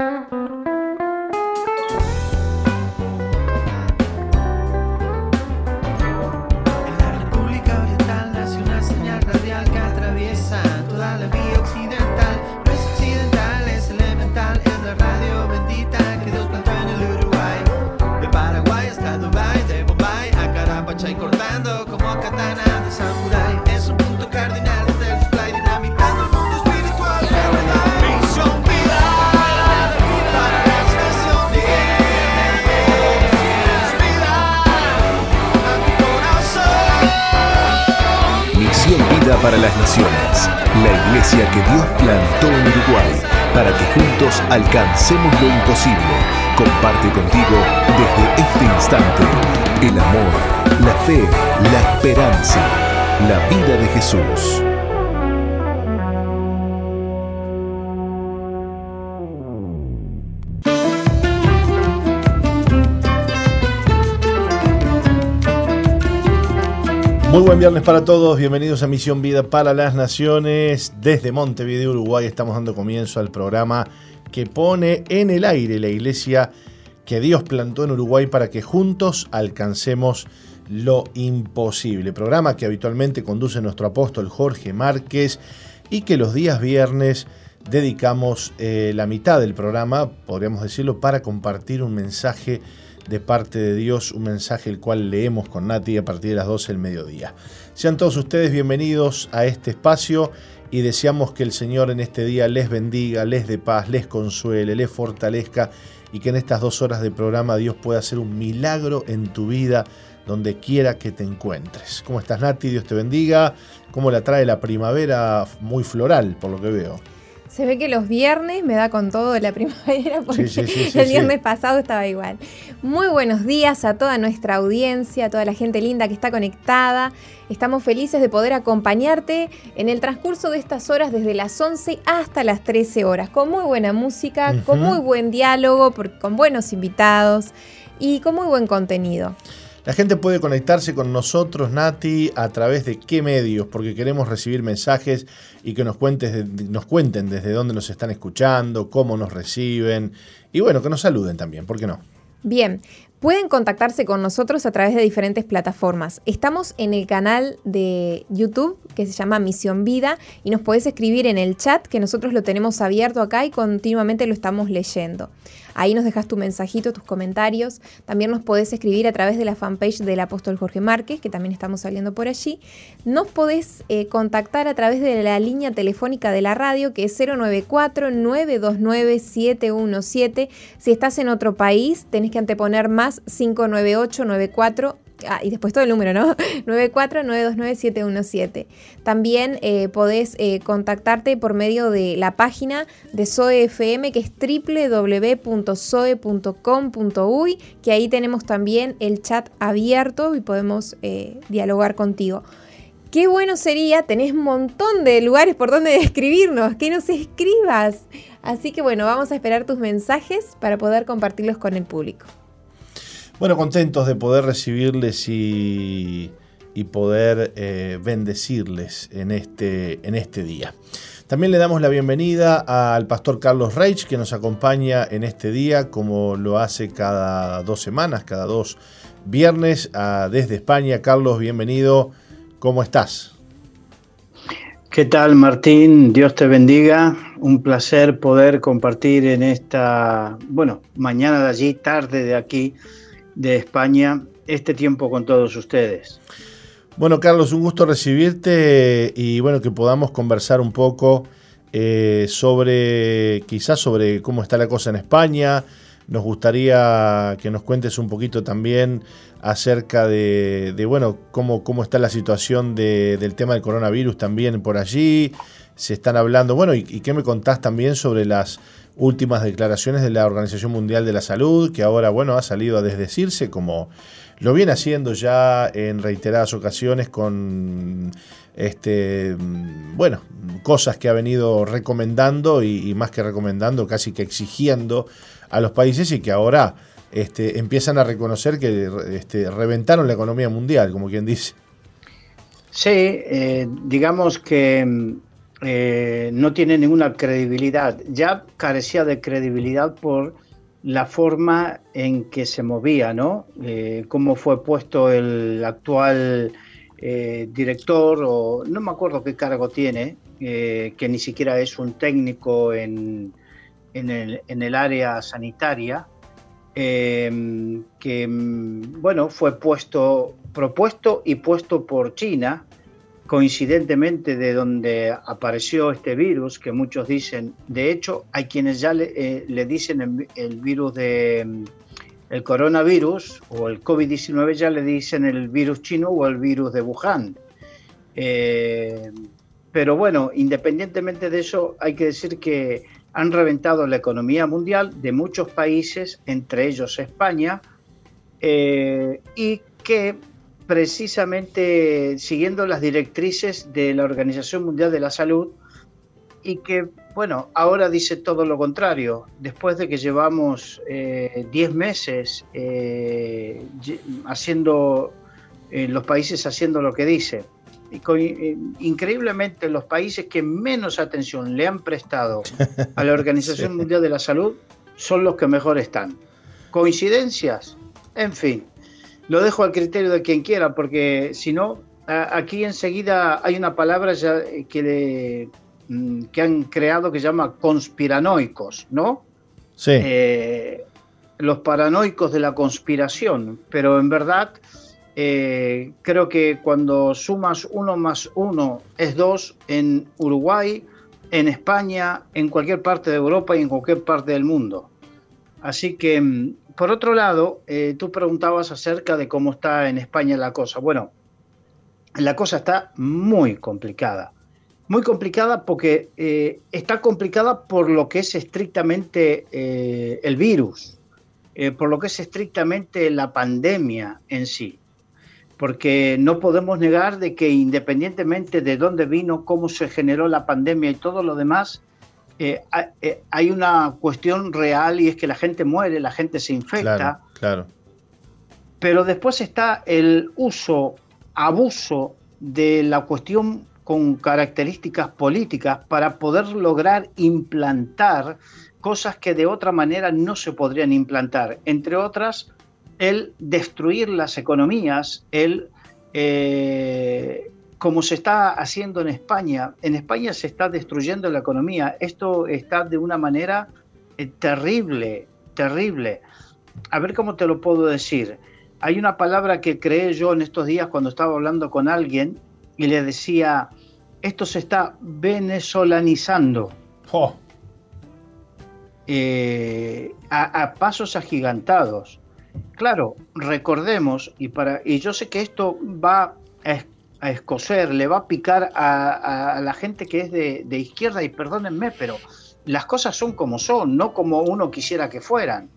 para alcancemos lo imposible. Comparte contigo desde este instante el amor, la fe, la esperanza, la vida de Jesús. Muy buen viernes para todos, bienvenidos a Misión Vida para las Naciones. Desde Montevideo, Uruguay, estamos dando comienzo al programa que pone en el aire la iglesia que Dios plantó en Uruguay para que juntos alcancemos lo imposible. Programa que habitualmente conduce nuestro apóstol Jorge Márquez y que los días viernes dedicamos eh, la mitad del programa, podríamos decirlo, para compartir un mensaje de parte de Dios, un mensaje el cual leemos con Nati a partir de las 12 del mediodía. Sean todos ustedes bienvenidos a este espacio y deseamos que el Señor en este día les bendiga, les dé paz, les consuele, les fortalezca y que en estas dos horas de programa Dios pueda hacer un milagro en tu vida donde quiera que te encuentres. ¿Cómo estás Nati? Dios te bendiga. ¿Cómo la trae la primavera muy floral, por lo que veo? Se ve que los viernes me da con todo la primavera porque el viernes pasado estaba igual. Muy buenos días a toda nuestra audiencia, a toda la gente linda que está conectada. Estamos felices de poder acompañarte en el transcurso de estas horas desde las 11 hasta las 13 horas, con muy buena música, con muy buen diálogo, con buenos invitados y con muy buen contenido. La gente puede conectarse con nosotros, Nati, a través de qué medios, porque queremos recibir mensajes y que nos, cuentes, nos cuenten desde dónde nos están escuchando, cómo nos reciben y bueno, que nos saluden también, ¿por qué no? Bien, pueden contactarse con nosotros a través de diferentes plataformas. Estamos en el canal de YouTube que se llama Misión Vida y nos podés escribir en el chat que nosotros lo tenemos abierto acá y continuamente lo estamos leyendo. Ahí nos dejas tu mensajito, tus comentarios. También nos podés escribir a través de la fanpage del apóstol Jorge Márquez, que también estamos saliendo por allí. Nos podés eh, contactar a través de la línea telefónica de la radio, que es 094-929-717. Si estás en otro país, tenés que anteponer más 598 94 Ah, y después todo el número, ¿no? 94929 También eh, podés eh, contactarte por medio de la página de SOE FM, que es www.soe.com.uy, que ahí tenemos también el chat abierto y podemos eh, dialogar contigo. Qué bueno sería, tenés un montón de lugares por donde escribirnos, que nos escribas. Así que bueno, vamos a esperar tus mensajes para poder compartirlos con el público. Bueno, contentos de poder recibirles y, poder eh, bendecirles en este, en este día. También le damos la bienvenida al pastor Carlos Reich, que nos acompaña en este día, como lo hace cada dos semanas, cada dos viernes, desde España. Carlos, bienvenido. ¿Cómo estás? ¿Qué tal, Martín? Dios te bendiga. Un placer poder compartir en esta, bueno, mañana de allí, tarde de aquí, de España este tiempo con todos ustedes. Bueno, Carlos, un gusto recibirte y bueno, que podamos conversar un poco eh, sobre, quizás sobre cómo está la cosa en España. Nos gustaría que nos cuentes un poquito también acerca de, bueno, cómo, cómo está la situación del tema del coronavirus también por allí. Se están hablando, bueno, y, y qué me contás también sobre las últimas declaraciones de la Organización Mundial de la Salud, que ahora, bueno, ha salido a desdecirse como lo viene haciendo ya en reiteradas ocasiones con este bueno cosas que ha venido recomendando y, más que recomendando casi que exigiendo a los países y que ahora este, empiezan a reconocer que este, reventaron la economía mundial como quien dice. Sí eh, digamos que eh, no tiene ninguna credibilidad. Ya carecía de credibilidad por la forma en que se movía, ¿no? Eh, cómo fue puesto el actual eh, director, o no me acuerdo qué cargo tiene, que ni siquiera es un técnico en, el, área sanitaria, que, mm, bueno, fue puesto, propuesto y puesto por China, coincidentemente de donde apareció este virus, que muchos dicen, de hecho hay quienes ya le, eh, dicen el, virus de mm, el coronavirus o el COVID-19 ya le dicen el virus chino o el virus de Wuhan. Eh, pero bueno, independientemente de eso, hay que decir que han reventado la economía mundial de muchos países, entre ellos España, eh, y que precisamente siguiendo las directrices de la Organización Mundial de la Salud y que, bueno, ahora dice todo lo contrario. Después de que llevamos 10 eh, meses eh, haciendo, eh, los países haciendo lo que dice. increíblemente, los países que menos atención le han prestado a la Organización Mundial de la Salud son los que mejor están. ¿Coincidencias? En fin, lo dejo al criterio de quien quiera, porque si no, aquí enseguida hay una palabra ya que, mm, que han creado que se llama conspiranoicos, ¿no? Sí. Eh, los paranoicos de la conspiración, pero en verdad eh, creo que cuando sumas uno más uno es dos en Uruguay, en España, en cualquier parte de Europa y en cualquier parte del mundo. Así que mm, por otro lado, eh, tú preguntabas acerca de cómo está en España la cosa. Bueno, la cosa está muy complicada. Muy complicada porque eh, está complicada por lo que es estrictamente eh, el virus, por lo que es estrictamente la pandemia en sí. Porque no podemos negar de que independientemente de dónde vino, cómo se generó la pandemia y todo lo demás, eh, eh, hay una cuestión real y es que la gente muere, la gente se infecta. Claro, Pero después está el uso, abuso de la cuestión con características políticas para poder lograr implantar cosas que de otra manera no se podrían implantar. Entre otras, el destruir las economías, el eh, como se está haciendo en España. En España se está destruyendo la economía. Esto está de una manera eh, terrible, terrible. A ver cómo te lo puedo decir. Hay una palabra que creé yo en estos días cuando estaba hablando con alguien y le decía, esto se está venezolanizando. Eh, a, pasos agigantados. Claro, recordemos, y, para, y yo sé que esto va a escocer, le va a picar a, la gente que es de, izquierda y perdónenme, pero las cosas son como son, no como uno quisiera que fueran.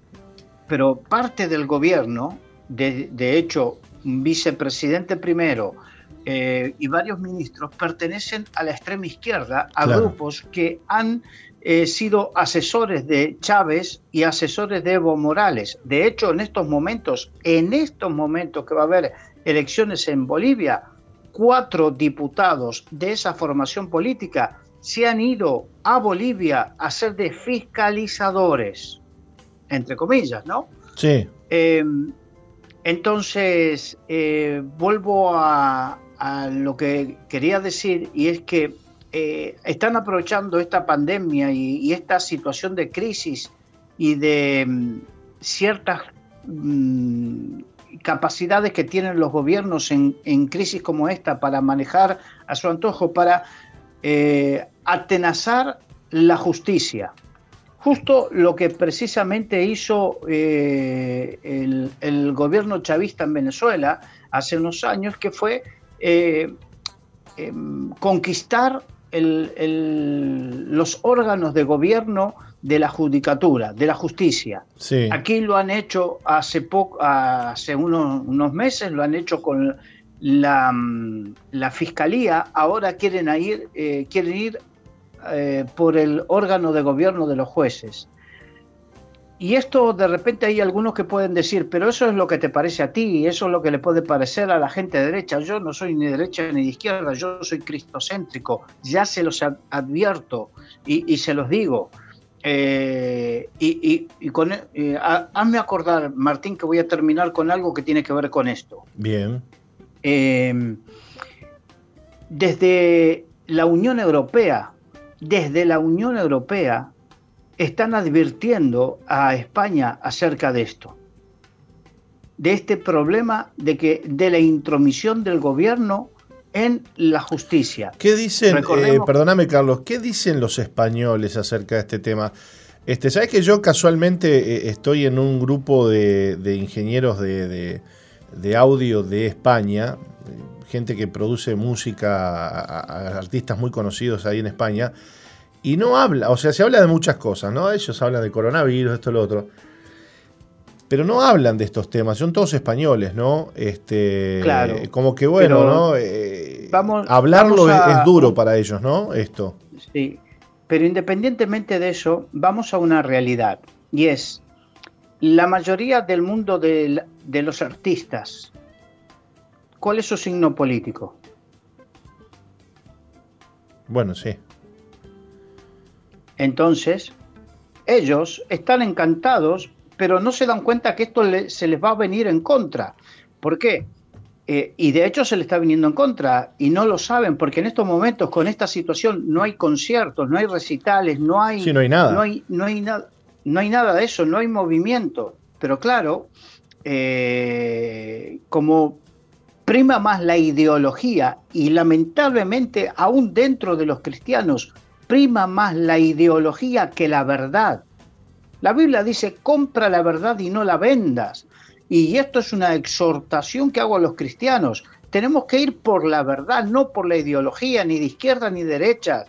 Pero parte del gobierno, de, hecho, un vicepresidente primero eh, y varios ministros pertenecen a la extrema izquierda, a grupos que han eh, sido asesores de Chávez y asesores de Evo Morales. De hecho, en estos momentos, en estos momentos que va a haber elecciones en Bolivia, cuatro diputados de esa formación política se han ido a Bolivia a ser de fiscalizadores, entre comillas, ¿no? Sí. Em, entonces, eh, vuelvo a, lo que quería decir y es que eh, están aprovechando esta pandemia y, esta situación de crisis y de mm, ciertas mm, capacidades que tienen los gobiernos en, crisis como esta para manejar a su antojo, para eh, atenazar la justicia. Justo lo que precisamente hizo eh, el, gobierno chavista en Venezuela hace unos años, que fue eh, em, conquistar los órganos de gobierno de la judicatura, de la justicia. Aquí lo han hecho hace poco, hace unos, meses, lo han hecho con la, mm, la fiscalía, ahora quieren ir, eh, quieren ir eh, por el órgano de gobierno de los jueces. y esto de repente hay algunos que pueden decir, pero eso es lo que te parece a ti, eso es lo que le puede parecer a la gente de derecha. Yo no soy ni de derecha ni de izquierda, yo soy cristocéntrico, ya se los advierto y, se los digo. Eh, y, con, eh, hazme acordar, Martín, que voy a terminar con algo que tiene que ver con esto. Bien. Em, desde la Unión Europea, desde la Unión Europea, están advirtiendo a España acerca de esto, de este problema de que de la intromisión del gobierno en la justicia. ¿Qué dicen, eh, perdóname Carlos, qué dicen los españoles acerca de este tema? Este, Sabes que yo casualmente eh, estoy en un grupo de, ingenieros de, audio de España, gente que produce música a artistas muy conocidos ahí en España, y no habla, o sea, se habla de muchas cosas, ¿no? Ellos hablan de coronavirus, esto, lo otro. Pero no hablan de estos temas, son todos españoles, ¿no? Este, claro. Como que bueno, ¿no? Eh, hablarlo es, duro para ellos, ¿no? Esto. Sí, pero independientemente de eso, vamos a una realidad, y es, la mayoría del mundo de, de los artistas, ¿cuál es su signo político? Bueno, sí. Entonces, ellos están encantados, pero no se dan cuenta que esto se les va a venir en contra. ¿Por qué? Eh, y de hecho se les está viniendo en contra y no lo saben porque en estos momentos con esta situación no hay conciertos, no hay recitales, no hay, no hay nada, no hay, no hay, no hay nada de eso, no hay movimiento. Pero claro, eh, como prima más la ideología y lamentablemente aún dentro de los cristianos prima más la ideología que la verdad. La Biblia dice, compra la verdad y no la vendas. Y esto es una exhortación que hago a los cristianos. Tenemos que ir por la verdad, no por la ideología, ni de izquierda ni derecha.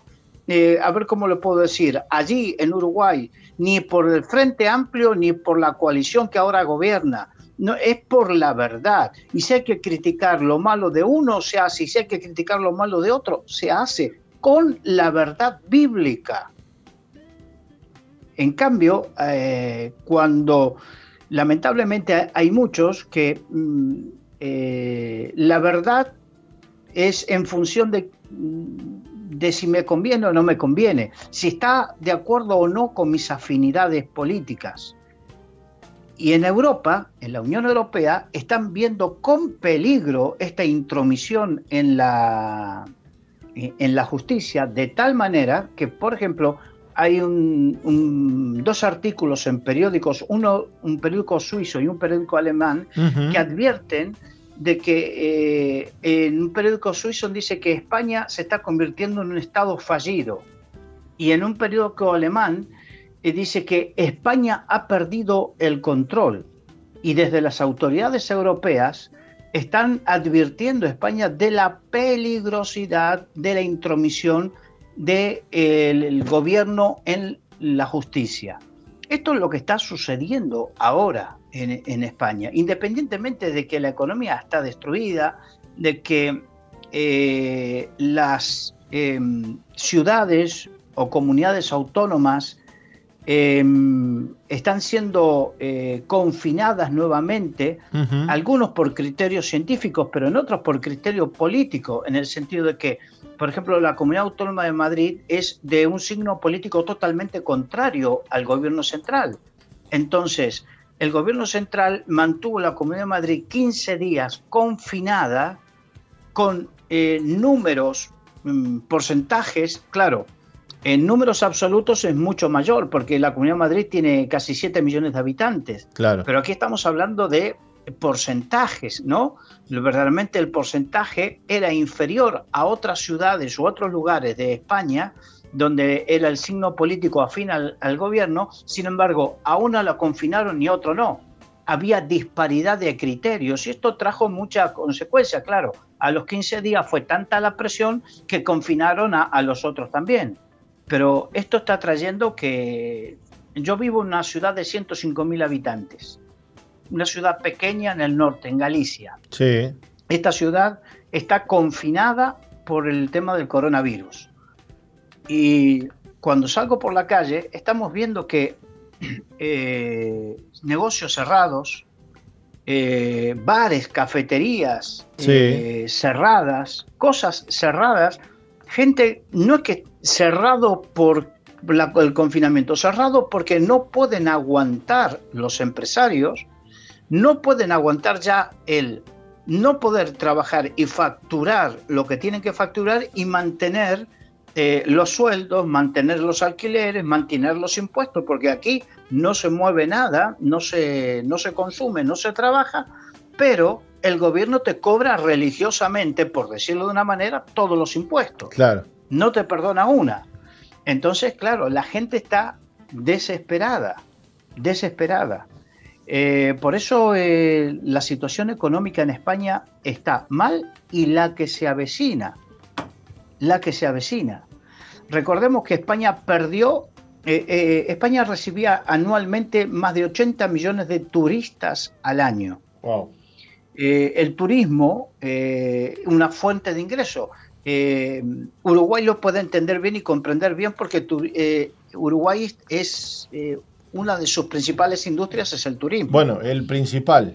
Eh, a ver cómo lo puedo decir. Allí en Uruguay, ni por el Frente Amplio, ni por la coalición que ahora gobierna. No, es por la verdad. Y si hay que criticar lo malo de uno, se hace. Y si hay que criticar lo malo de otro, se hace con la verdad bíblica. En cambio, eh, cuando lamentablemente hay muchos que mm, eh, la verdad es en función de, mm, de si me conviene o no me conviene, si está de acuerdo o no con mis afinidades políticas. Y en Europa, en la Unión Europea, están viendo con peligro esta intromisión en la, en la justicia de tal manera que, por ejemplo, hay dos artículos en periódicos, uno un periódico suizo y un periódico alemán, que advierten de que eh, en un periódico suizo dice que España se está convirtiendo en un estado fallido. Y en un periódico alemán eh, dice que España ha perdido el control. Y desde las autoridades europeas están advirtiendo a España de la peligrosidad de la intromisión del gobierno en la justicia. Esto es lo que está sucediendo ahora en, España, independientemente de que la economía está destruida, de que eh, las em, ciudades o comunidades autónomas Em, están siendo eh, confinadas nuevamente, algunos por criterios científicos, pero en otros por criterio político, en el sentido de que, por ejemplo, la Comunidad Autónoma de Madrid es de un signo político totalmente contrario al gobierno central. Entonces, el gobierno central mantuvo la Comunidad de Madrid 15 días confinada con eh, números, mm, porcentajes, claro, en números absolutos es mucho mayor, porque la Comunidad de Madrid tiene casi 7 millones de habitantes. Claro. Pero aquí estamos hablando de porcentajes, ¿no? Verdaderamente el porcentaje era inferior a otras ciudades u otros lugares de España donde era el signo político afín al, gobierno, sin embargo, a uno la confinaron y a otro no. Había disparidad de criterios y esto trajo mucha consecuencia, claro. A los 15 días fue tanta la presión que confinaron a los otros también. Pero esto está trayendo que yo vivo en una ciudad de 105.000 habitantes, una ciudad pequeña en el norte, en Galicia. Sí. Esta ciudad está confinada por el tema del coronavirus. Y cuando salgo por la calle, estamos viendo que eh, negocios cerrados, eh, bares, cafeterías cerradas, cosas cerradas. Gente, no es que cerrado por el confinamiento, cerrado porque no pueden aguantar los empresarios, no pueden aguantar ya el no poder trabajar y facturar lo que tienen que facturar y mantener eh, los sueldos, mantener los alquileres, mantener los impuestos, porque aquí no se mueve nada, no se, no se consume, no se trabaja, pero el gobierno te cobra religiosamente, por decirlo de una manera, todos los impuestos. Claro. No te perdona una. Entonces, claro, la gente está desesperada, desesperada. Eh, por eso eh, la situación económica en España está mal y la que se avecina, la que se avecina. Recordemos que España perdió, eh, España recibía anualmente más de 80 millones de turistas al año. el turismo, una fuente de ingreso. Uruguay lo puede entender bien y comprender bien porque Uruguay es una de sus principales industrias es el turismo. Bueno, el principal.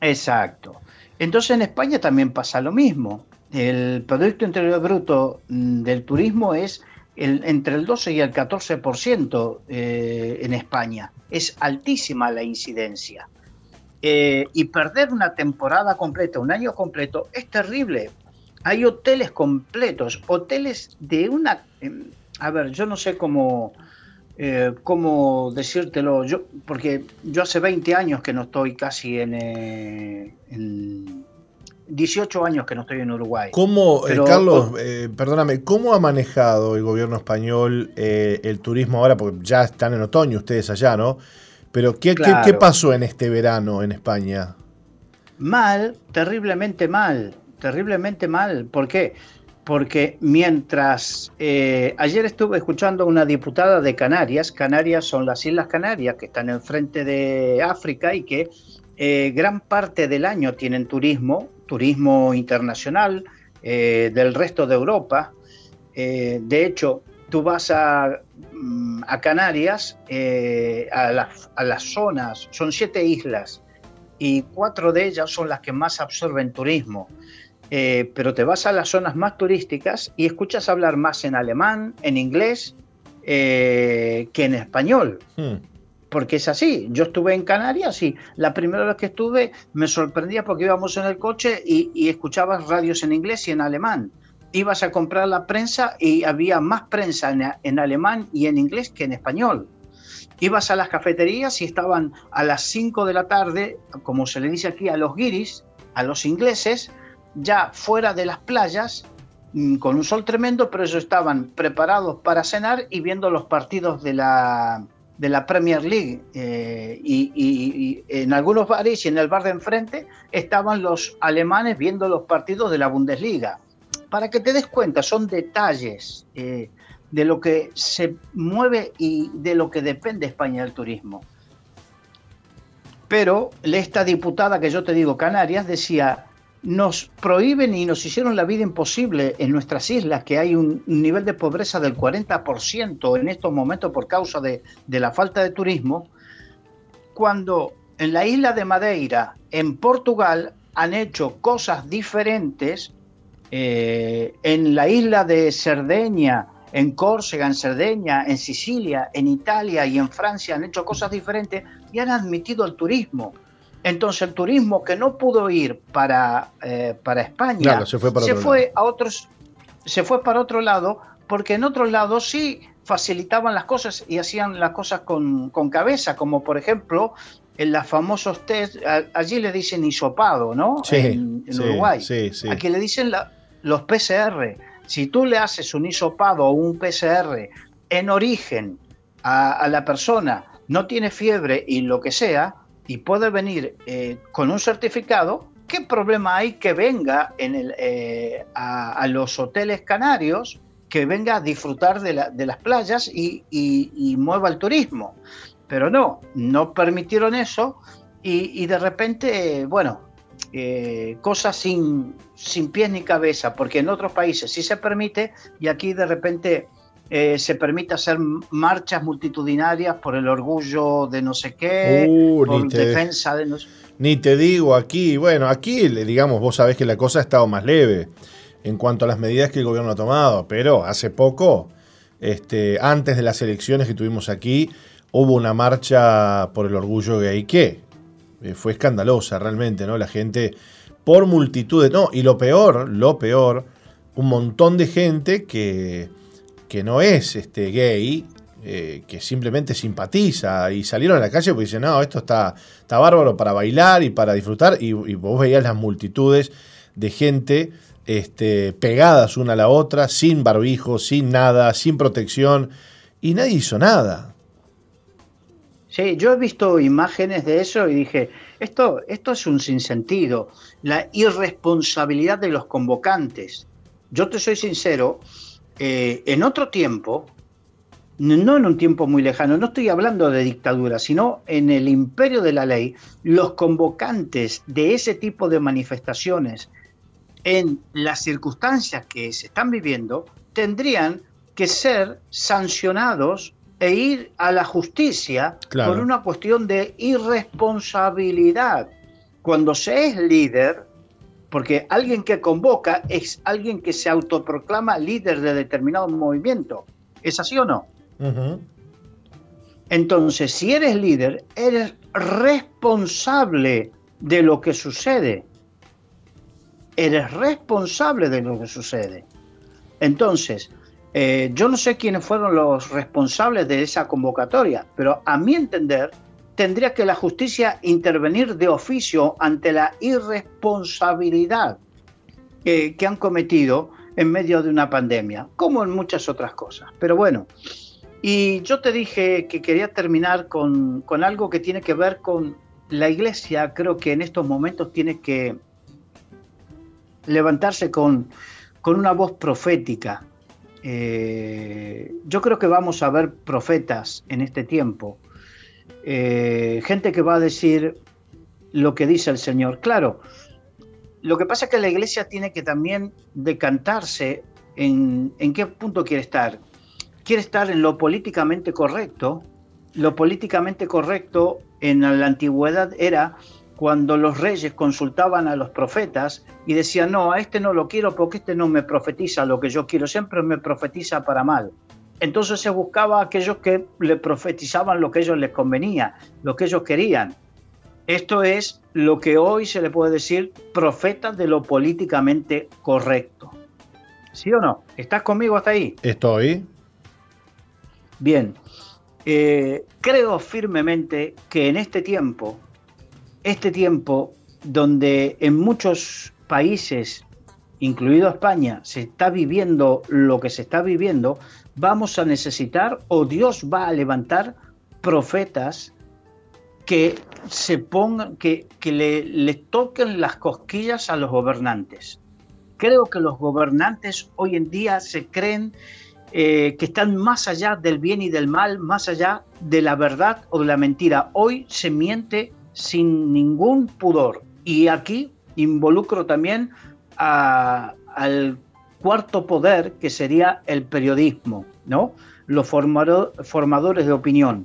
Exacto. Entonces en España también pasa lo mismo. El Producto Interior Bruto mm, del turismo es el, entre el 12 y el 14% eh, en España. Es altísima la incidencia. Eh, y perder una temporada completa, un año completo, es terrible. Hay hoteles completos, hoteles de una... Em, a ver, yo no sé cómo, eh, ¿cómo decírtelo? Yo, porque yo hace 20 años que no estoy casi en, eh, 18 años que no estoy en Uruguay. ¿Cómo, eh, Carlos, eh, perdóname, cómo ha manejado el gobierno español el turismo ahora? Porque ya están en otoño ustedes allá, ¿no? Pero ¿qué, ¿qué, pasó en este verano en España? Mal, terriblemente mal, terriblemente mal. ¿Por qué? Porque mientras eh, ayer estuve escuchando a una diputada de Canarias, Canarias son las Islas Canarias que están enfrente de África y que eh, gran parte del año tienen turismo, turismo internacional eh, del resto de Europa. de hecho, tú vas a, mm, Canarias, a, a las zonas, son siete islas y cuatro de ellas son las que más absorben turismo. Eh, pero te vas a las zonas más turísticas y escuchas hablar más en alemán, en inglés, eh, que en español. Hmm. Porque es así. Yo estuve en Canarias y la primera vez que estuve me sorprendía porque íbamos en el coche y, escuchabas radios en inglés y en alemán. Ibas a comprar la prensa y había más prensa en, en alemán y en inglés que en español. Ibas a las cafeterías y estaban a las 5 de la tarde, como se le dice aquí a los guiris, a los ingleses, ya fuera de las playas, mm, con un sol tremendo, pero ellos estaban preparados para cenar y viendo los partidos de la, de la Premier League. Eh, y, en algunos bares y en el bar de enfrente estaban los alemanes viendo los partidos de la Bundesliga. Para que te des cuenta, son detalles eh, de lo que se mueve y de lo que depende España del turismo. Pero esta diputada que yo te digo, Canarias, decía, nos prohíben y nos hicieron la vida imposible en nuestras islas, que hay un nivel de pobreza del 40% en estos momentos por causa de, la falta de turismo, cuando en la isla de Madeira, en Portugal, han hecho cosas diferentes, eh, en la isla de Cerdeña, en Córcega, en Cerdeña, en Sicilia, en Italia y en Francia han hecho cosas diferentes y han admitido el turismo. Entonces el turismo que no pudo ir para, eh, para España se, fue, a otros, se fue para otro lado, porque en otros lados sí facilitaban las cosas y hacían las cosas con, cabeza, como por ejemplo en los famosos test, allí le dicen hisopado, ¿no? Sí, en, Uruguay. Aquí le dicen los PCR. Si tú le haces un hisopado o un PCR en origen a, a la persona, no tiene fiebre y lo que sea, y puede venir eh, con un certificado, ¿qué problema hay que venga en el, eh, a, los hoteles canarios, que venga a disfrutar de, las playas y, mueva el turismo? Pero no, no permitieron eso y, de repente, bueno, eh, cosas sin, sin pies ni cabeza, porque en otros países sí se permite y aquí de repente eh, se permite hacer marchas multitudinarias por el orgullo de no sé qué, uh, por defensa de no Ni te digo aquí, bueno, aquí digamos, vos sabés que la cosa ha estado más leve en cuanto a las medidas que el gobierno ha tomado, pero hace poco, este, antes de las elecciones que tuvimos aquí, hubo una marcha por el orgullo gay que eh, fue escandalosa realmente, ¿no? La gente por multitudes, no, y lo peor, lo peor, un montón de gente que, que no es este, gay, eh, que simplemente simpatiza y salieron a la calle porque dicen, no, esto está, está bárbaro para bailar y para disfrutar, y, vos veías las multitudes de gente este, pegadas una a la otra, sin barbijo, sin nada, sin protección, y nadie hizo nada. Sí, yo he visto imágenes de eso y dije, esto, esto es un sinsentido, la irresponsabilidad de los convocantes. Yo te soy sincero, eh, en otro tiempo, no en un tiempo muy lejano, no estoy hablando de dictadura, sino en el imperio de la ley, los convocantes de ese tipo de manifestaciones, en las circunstancias que se están viviendo, tendrían que ser sancionados e ir a la justicia por una cuestión de irresponsabilidad. Cuando se es líder, porque alguien que convoca es alguien que se autoproclama líder de determinado movimiento. ¿Es así o no? Entonces, si eres líder, eres responsable de lo que sucede. Eres responsable de lo que sucede. Entonces, eh, yo no sé quiénes fueron los responsables de esa convocatoria, pero a mi entender tendría que la justicia intervenir de oficio ante la irresponsabilidad que han cometido en medio de una pandemia, como en muchas otras cosas. Pero bueno, y yo te dije que quería terminar con, algo que tiene que ver con la iglesia, creo que en estos momentos tiene que levantarse con, con una voz profética. Eh, yo creo que vamos a ver profetas en este tiempo, eh, gente que va a decir lo que dice el Señor. Claro, lo que pasa es que la iglesia tiene que también decantarse en, en qué punto quiere estar. Quiere estar en lo políticamente correcto. Lo políticamente correcto en la antigüedad era cuando los reyes consultaban a los profetas y decían, no, a este no lo quiero porque este no me profetiza lo que yo quiero, siempre me profetiza para mal. Entonces se buscaba a aquellos que le profetizaban lo que a ellos les convenía, lo que ellos querían. Esto es lo que hoy se le puede decir profetas de lo políticamente correcto. ¿Sí o no? ¿Estás conmigo hasta ahí? Estoy. Bien. Eh, creo firmemente que en este tiempo este tiempo donde en muchos países, incluido España, se está viviendo lo que se está viviendo, vamos a necesitar o Dios va a levantar profetas que se pongan, que, que le, toquen las cosquillas a los gobernantes. Creo que los gobernantes hoy en día se creen eh, que están más allá del bien y del mal, más allá de la verdad o de la mentira. Hoy se miente sin ningún pudor. Y aquí involucro también al cuarto poder, que sería el periodismo, ¿no? Los formadores de opinión.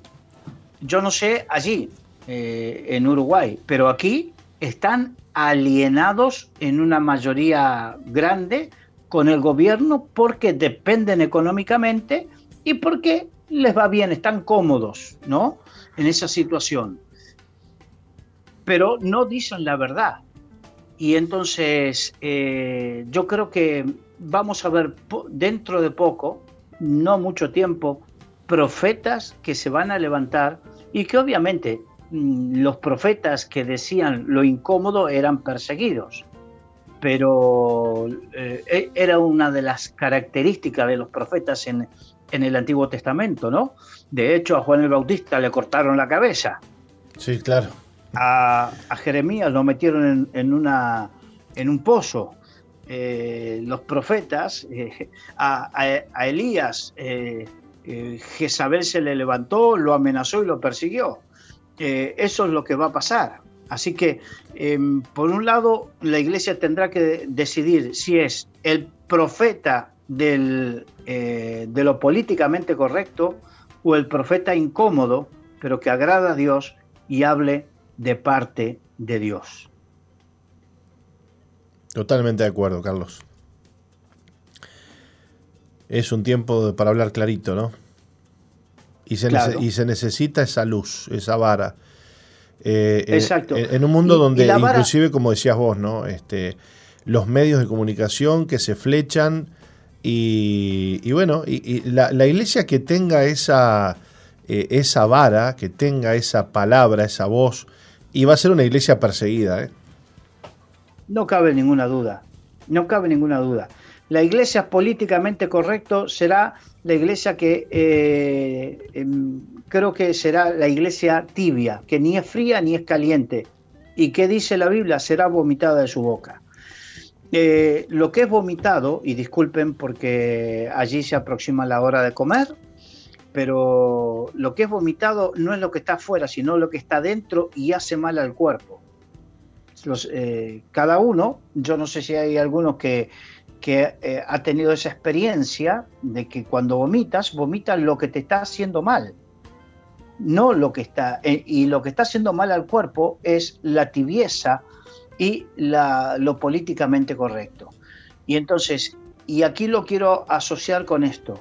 Yo no sé allí, eh, en Uruguay, pero aquí están alienados en una mayoría grande con el gobierno porque dependen económicamente y porque les va bien, están cómodos, ¿no? En esa situación pero no dicen la verdad. Y entonces eh, yo creo que vamos a ver dentro de poco, no mucho tiempo, profetas que se van a levantar y que obviamente mm, los profetas que decían lo incómodo eran perseguidos. Pero eh, e, era una de las características de los profetas en, en el Antiguo Testamento, ¿no? De hecho, a Juan el Bautista le cortaron la cabeza. Sí, claro a, Jeremías lo metieron en, una, en un pozo. Eh, los profetas, eh, a, Elías, eh, Jezabel se le levantó, lo amenazó y lo persiguió. eso es lo que va a pasar. Así que, em, por un lado, la iglesia tendrá que decidir si es el profeta del, de lo políticamente correcto o el profeta incómodo, pero que agrada a Dios y hable de parte de Dios. Totalmente de acuerdo, Carlos. Es un tiempo para hablar clarito, ¿no? Y se, y se necesita esa luz, esa vara. Eh, Exacto. En, un mundo donde, inclusive, como decías vos, ¿no? Este, los medios de comunicación que se flechan y, bueno, y, la, iglesia que tenga esa, eh, esa vara, que tenga esa palabra, esa voz, y va a ser una iglesia perseguida. ¿eh? No cabe ninguna duda, no cabe ninguna duda. La iglesia políticamente correcto será la iglesia que eh, em, creo que será la iglesia tibia, que ni es fría ni es caliente. ¿Y qué dice la Biblia? Será vomitada de su boca. Eh, lo que es vomitado, y disculpen porque allí se aproxima la hora de comer, pero lo que es vomitado no es lo que está afuera, sino lo que está dentro y hace mal al cuerpo. Eh, cada uno, yo no sé si hay algunos que, que eh, ha tenido esa experiencia de que cuando vomitas, vomitas lo que te está haciendo mal, no lo que está, y lo que está haciendo mal al cuerpo es la tibieza, y lo políticamente correcto. Y entonces, y aquí lo quiero asociar con esto.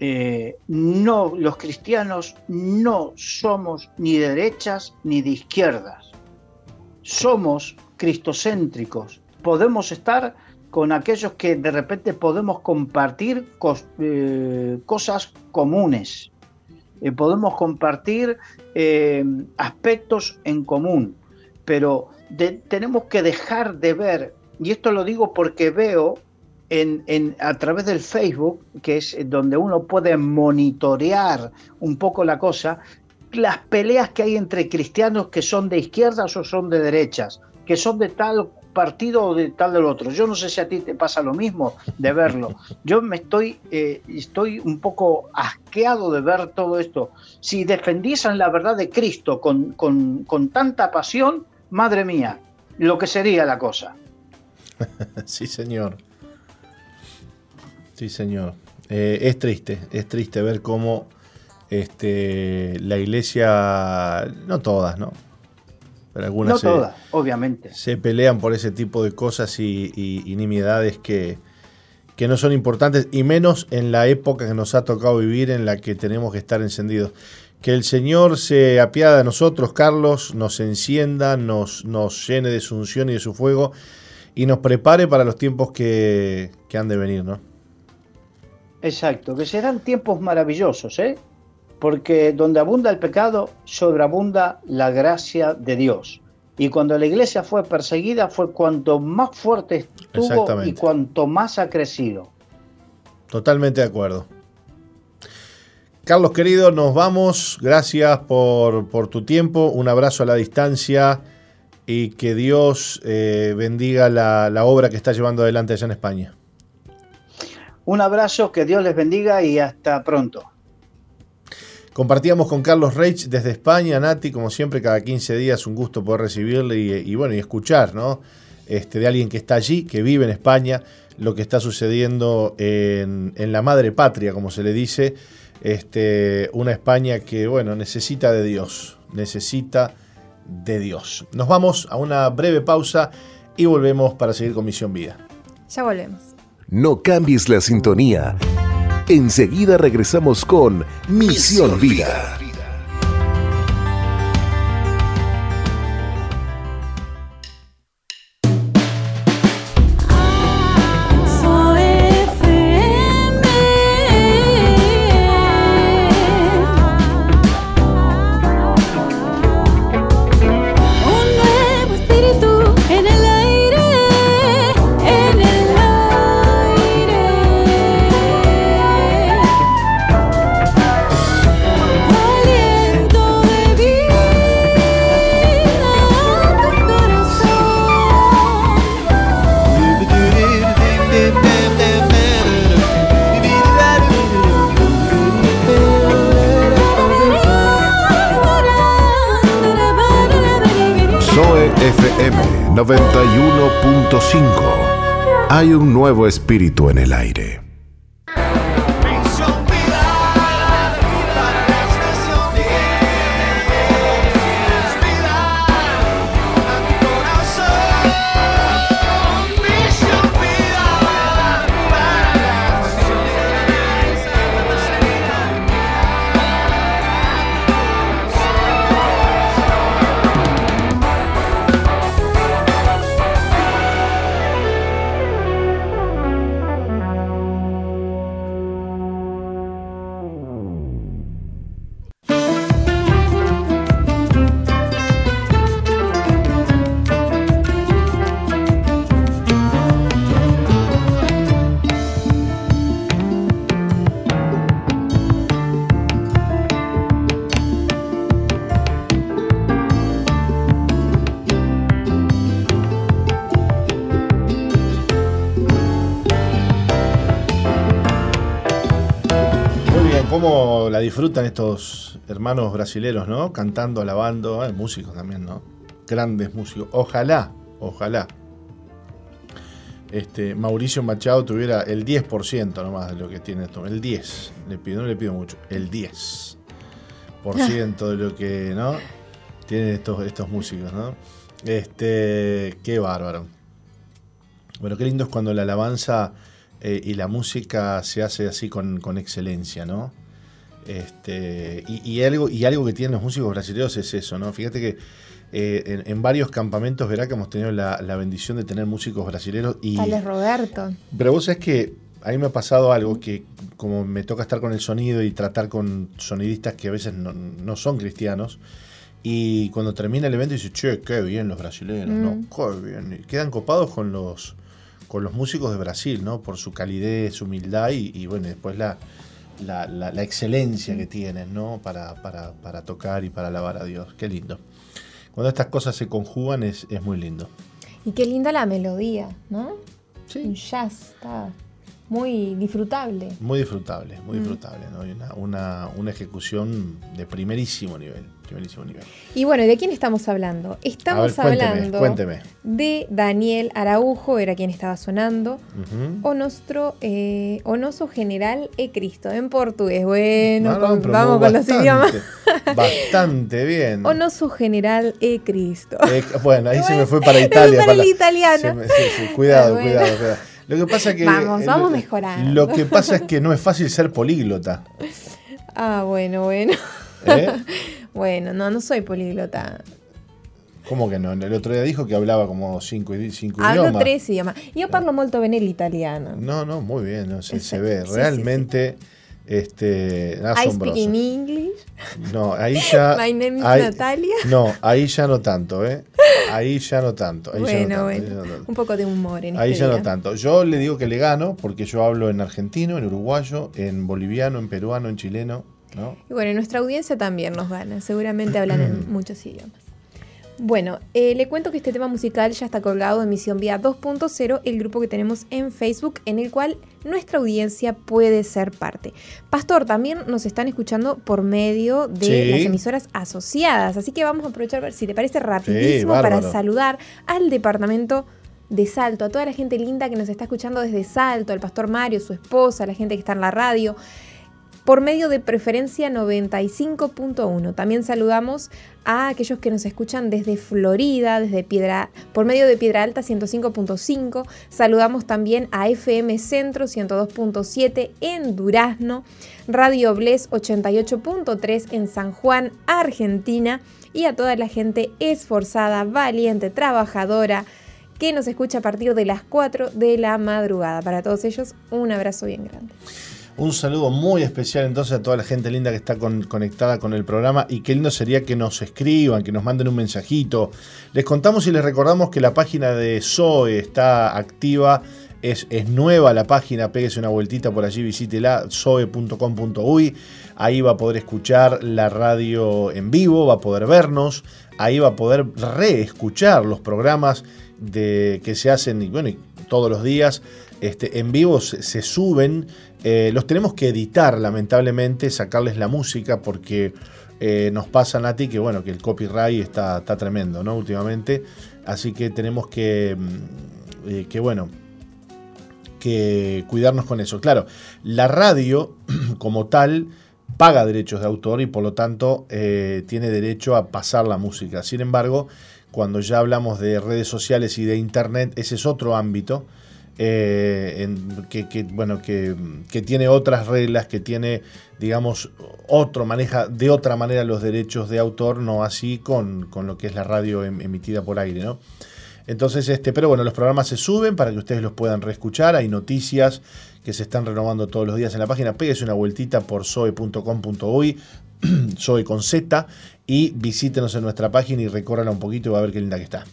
Eh, no, los cristianos no somos ni de derechas ni de izquierdas. Somos cristocéntricos. Podemos estar con aquellos que de repente podemos compartir eh, cosas comunes. Eh, podemos compartir aspectos en común. Pero tenemos que dejar de ver, y esto lo digo porque veo en, a través del Facebook, que es donde uno puede monitorear un poco la cosa, las peleas que hay entre cristianos que son de izquierdas o son de derechas, que son de tal partido o de tal del otro. Yo no sé si a ti te pasa lo mismo de verlo. Yo me estoy, eh, estoy un poco asqueado de ver todo esto. Si defendiesen la verdad de Cristo con, con, con tanta pasión, madre mía, lo que sería la cosa. sí, señor. Sí, señor. Eh, es triste, es triste ver cómo este, la iglesia, no todas, ¿no? Pero algunas no todas, obviamente. Se pelean por ese tipo de cosas y, y, nimiedades que, que no son importantes, y menos en la época que nos ha tocado vivir en la que tenemos que estar encendidos. Que el Señor se apiada de nosotros, Carlos, nos encienda, nos, nos llene de su unción y de su fuego y nos prepare para los tiempos que, han de venir, ¿no? Exacto, que serán tiempos maravillosos, ¿eh? Porque donde abunda el pecado, sobreabunda la gracia de Dios. Y cuando la iglesia fue perseguida, fue cuanto más fuerte estuvo y cuanto más ha crecido. Totalmente de acuerdo. Carlos querido, nos vamos. Gracias por, tu tiempo. Un abrazo a la distancia y que Dios eh, bendiga la, obra que está llevando adelante allá en España. Un abrazo, que Dios les bendiga y hasta pronto. Compartíamos con Carlos Reich desde España, Nati, como siempre, cada 15 días un gusto poder recibirle y, bueno, y escuchar, ¿no? Este, de alguien que está allí, que vive en España, lo que está sucediendo en, en la madre patria, como se le dice, este, una España que, bueno, necesita de Dios, necesita de Dios. Nos vamos a una breve pausa y volvemos para seguir con Misión Vida. Ya volvemos. No cambies la sintonía. Enseguida regresamos con Misión, Vida. 91.5. Hay un nuevo espíritu en el aire. Hermanos brasileros, ¿no? Cantando, alabando, hay músicos también, ¿no? Grandes músicos. Ojalá, ojalá. Este, Mauricio Machado tuviera el 10% nomás de lo que tiene esto. El 10. Le pido, no le pido mucho. El 10% de lo que, ¿no? Tienen estos, estos músicos, ¿no? Este, qué bárbaro. Bueno, qué lindo es cuando la alabanza eh, y la música se hace así con, excelencia, ¿no? Este, y, algo, y algo que tienen los músicos brasileños es eso, ¿no? Fíjate que eh, en, varios campamentos verá que hemos tenido la, bendición de tener músicos brasileños y... Roberto. Pero vos sabés que a mí me ha pasado algo que como me toca estar con el sonido y tratar con sonidistas que a veces no, son cristianos, y cuando termina el evento dice, che, qué bien los brasileños, ¿no? Mm. Qué bien. quedan copados con los con los músicos de Brasil, ¿no? Por su calidez, su humildad y, bueno, después la, la, excelencia que tienen, ¿no? Para, para, tocar y para alabar a Dios. Qué lindo. Cuando estas cosas se conjugan es, es muy lindo. Y qué linda la melodía, ¿no? Sí. Un jazz, está muy disfrutable. Muy disfrutable, muy mm. disfrutable, ¿no? Una, una, una, ejecución de primerísimo nivel, primerísimo nivel. Y bueno, ¿de quién estamos hablando? Estamos hablando de Daniel Araujo, era quien estaba sonando, o nuestro eh, o general e Cristo, en portugués. Bueno, vamos con los idiomas. Bastante bien. O nuestro general e Cristo. Eh, bueno, ahí se me fue para Italia. para, el italiano. cuidado, cuidado, cuidado. Lo que pasa que. Vamos, vamos mejorando. Lo que pasa es que no es fácil ser políglota. Ah, bueno, bueno. ¿Eh? bueno, no, no soy políglota. ¿Cómo que no? El otro día dijo que hablaba como cinco, cinco idiomas. Hablo tres idiomas. Yo parlo molto bene el italiano. No, no, muy bien. No, se, se ve. Realmente. Este, I speak in English. No, ahí ya. My name is Natalia. No, ahí ya no tanto, ¿eh? Ahí ya no tanto. bueno, bueno. Un poco de humor en Ahí este ya no tanto. Yo le digo que le gano porque yo hablo en argentino, en uruguayo, en boliviano, en peruano, en chileno. ¿no? Y bueno, nuestra audiencia también nos gana. Seguramente hablan en muchos idiomas. Bueno, eh, le cuento que este tema musical ya está colgado en Misión Vía 2.0, el grupo que tenemos en Facebook, en el cual nuestra audiencia puede ser parte. Pastor, también nos están escuchando por medio de las emisoras asociadas, así que vamos a aprovechar, ver si te parece rapidísimo, para saludar al departamento de Salto, a toda la gente linda que nos está escuchando desde Salto, al Pastor Mario, su esposa, la gente que está en la radio por medio de preferencia 95.1. También saludamos a aquellos que nos escuchan desde Florida, desde Piedra, por medio de Piedra Alta 105.5. Saludamos también a FM Centro 102.7 en Durazno, Radio Bles 88.3 en San Juan, Argentina y a toda la gente esforzada, valiente, trabajadora que nos escucha a partir de las 4 de la madrugada. Para todos ellos, un abrazo bien grande. Un saludo muy especial entonces a toda la gente linda que está conectada con el programa y qué lindo sería que nos escriban, que nos manden un mensajito. Les contamos y les recordamos que la página de Zoe está activa, es, nueva la página, péguese una vueltita por allí, visítela, zoe.com.uy. Ahí va a poder escuchar la radio en vivo, va a poder vernos, ahí va a poder reescuchar los programas de, que se hacen y bueno, todos los días este, en vivo se suben eh, los tenemos que editar, lamentablemente, sacarles la música porque eh, nos pasa, Nati, que bueno, que el copyright está, está tremendo, ¿no? Últimamente. Así que tenemos que, mm, eh, que, bueno, que cuidarnos con eso. Claro, la radio, como tal, paga derechos de autor y por lo tanto tiene derecho a pasar la música. Sin embargo, cuando ya hablamos de redes sociales y de internet, ese es otro ámbito eh, que, bueno, que, tiene otras reglas, que tiene, digamos, otro, maneja de otra manera los derechos de autor, no así con, lo que es la radio em, emitida por aire, ¿no? Entonces, este, pero bueno, los programas se suben para que ustedes los puedan reescuchar. Hay noticias que se están renovando todos los días en la página. Pégese una vueltita por soe.com.uy, soe con Z, y visítenos en nuestra página y recórrala un poquito y va a ver qué linda que está.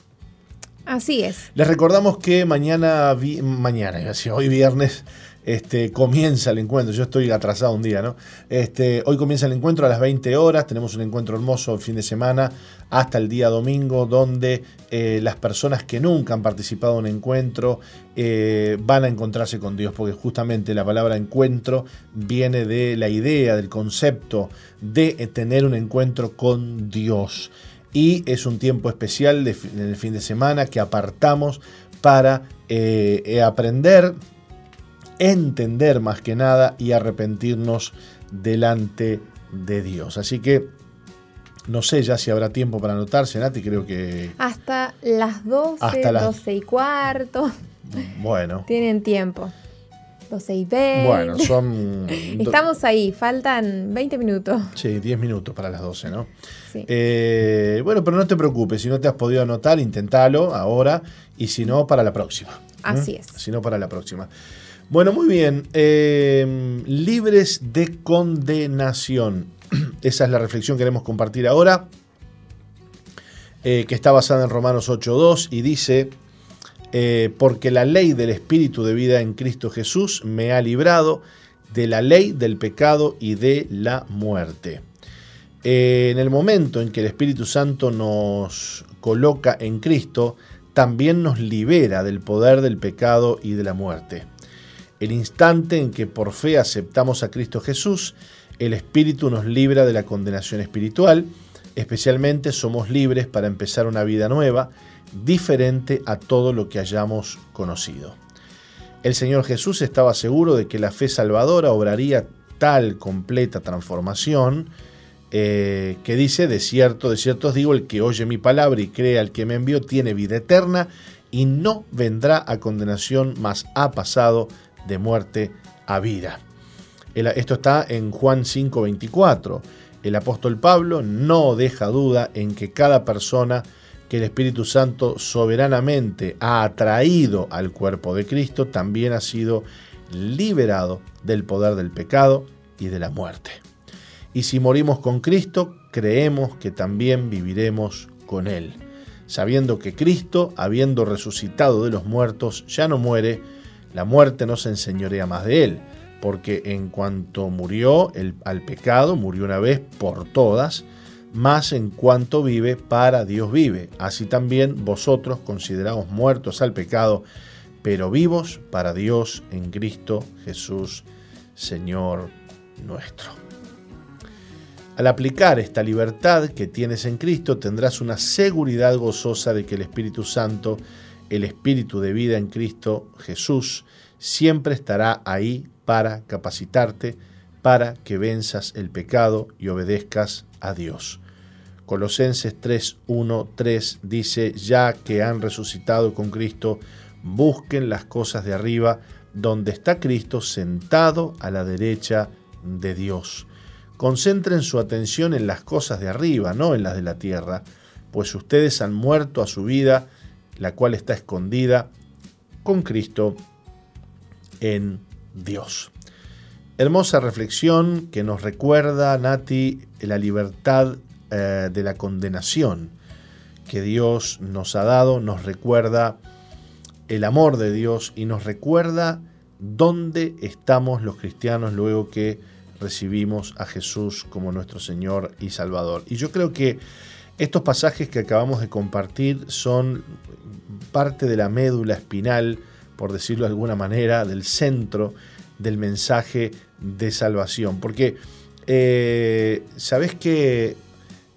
Así es. Les recordamos que mañana, mañana, hoy viernes, este, comienza el encuentro. Yo estoy atrasado un día, ¿no? Este, hoy comienza el encuentro a las 20 horas. Tenemos un encuentro hermoso el fin de semana hasta el día domingo, donde eh, las personas que nunca han participado en un encuentro eh, van a encontrarse con Dios, porque justamente la palabra encuentro viene de la idea, del concepto de tener un encuentro con Dios. Y es un tiempo especial de, en el fin de semana que apartamos para eh, aprender entender más que nada y arrepentirnos delante de Dios. Así que no sé ya si habrá tiempo para anotarse, Nati, creo que... Hasta las 12, hasta las... 12 y cuarto. Bueno. Tienen tiempo. 12 y 20. Bueno, son... Estamos ahí, faltan 20 minutos. Sí, 10 minutos para las 12, ¿no? Sí. Eh, bueno, pero no te preocupes, si no te has podido anotar, intentalo ahora y si no, para la próxima. Así es. Si no, para la próxima. Bueno, muy bien. Eh, libres de condenación. Esa es la reflexión que queremos compartir ahora, eh, que está basada en Romanos 8.2 y dice, eh, porque la ley del Espíritu de vida en Cristo Jesús me ha librado de la ley del pecado y de la muerte. en el momento en que el Espíritu Santo nos coloca en Cristo, también nos libera del poder del pecado y de la muerte. El instante en que por fe aceptamos a Cristo Jesús, el Espíritu nos libra de la condenación espiritual, especialmente somos libres para empezar una vida nueva, diferente a todo lo que hayamos conocido. El Señor Jesús estaba seguro de que la fe salvadora obraría tal completa transformación eh, que dice, de cierto, de cierto os digo, el que oye mi palabra y cree al que me envió tiene vida eterna y no vendrá a condenación, mas ha pasado de muerte a vida. Esto está en Juan 5:24. El apóstol Pablo no deja duda en que cada persona que el Espíritu Santo soberanamente ha atraído al cuerpo de Cristo también ha sido liberado del poder del pecado y de la muerte. Y si morimos con Cristo, creemos que también viviremos con Él, sabiendo que Cristo, habiendo resucitado de los muertos, ya no muere, la muerte no se enseñorea más de él, porque en cuanto murió al pecado, murió una vez por todas, más en cuanto vive, para Dios vive. Así también vosotros considerados muertos al pecado, pero vivos para Dios en Cristo Jesús, Señor nuestro. Al aplicar esta libertad que tienes en Cristo, tendrás una seguridad gozosa de que el Espíritu Santo el espíritu de vida en Cristo Jesús siempre estará ahí para capacitarte, para que venzas el pecado y obedezcas a Dios. Colosenses 3, 3 dice, ya que han resucitado con Cristo, busquen las cosas de arriba, donde está Cristo sentado a la derecha de Dios. Concentren su atención en las cosas de arriba, no en las de la tierra, pues ustedes han muerto a su vida la cual está escondida con Cristo en Dios. Hermosa reflexión que nos recuerda, Nati, la libertad eh, de la condenación que Dios nos ha dado, nos recuerda el amor de Dios y nos recuerda dónde estamos los cristianos luego que recibimos a Jesús como nuestro Señor y Salvador. Y yo creo que estos pasajes que acabamos de compartir son parte de la médula espinal, por decirlo de alguna manera, del centro del mensaje de salvación. Porque eh, sabes que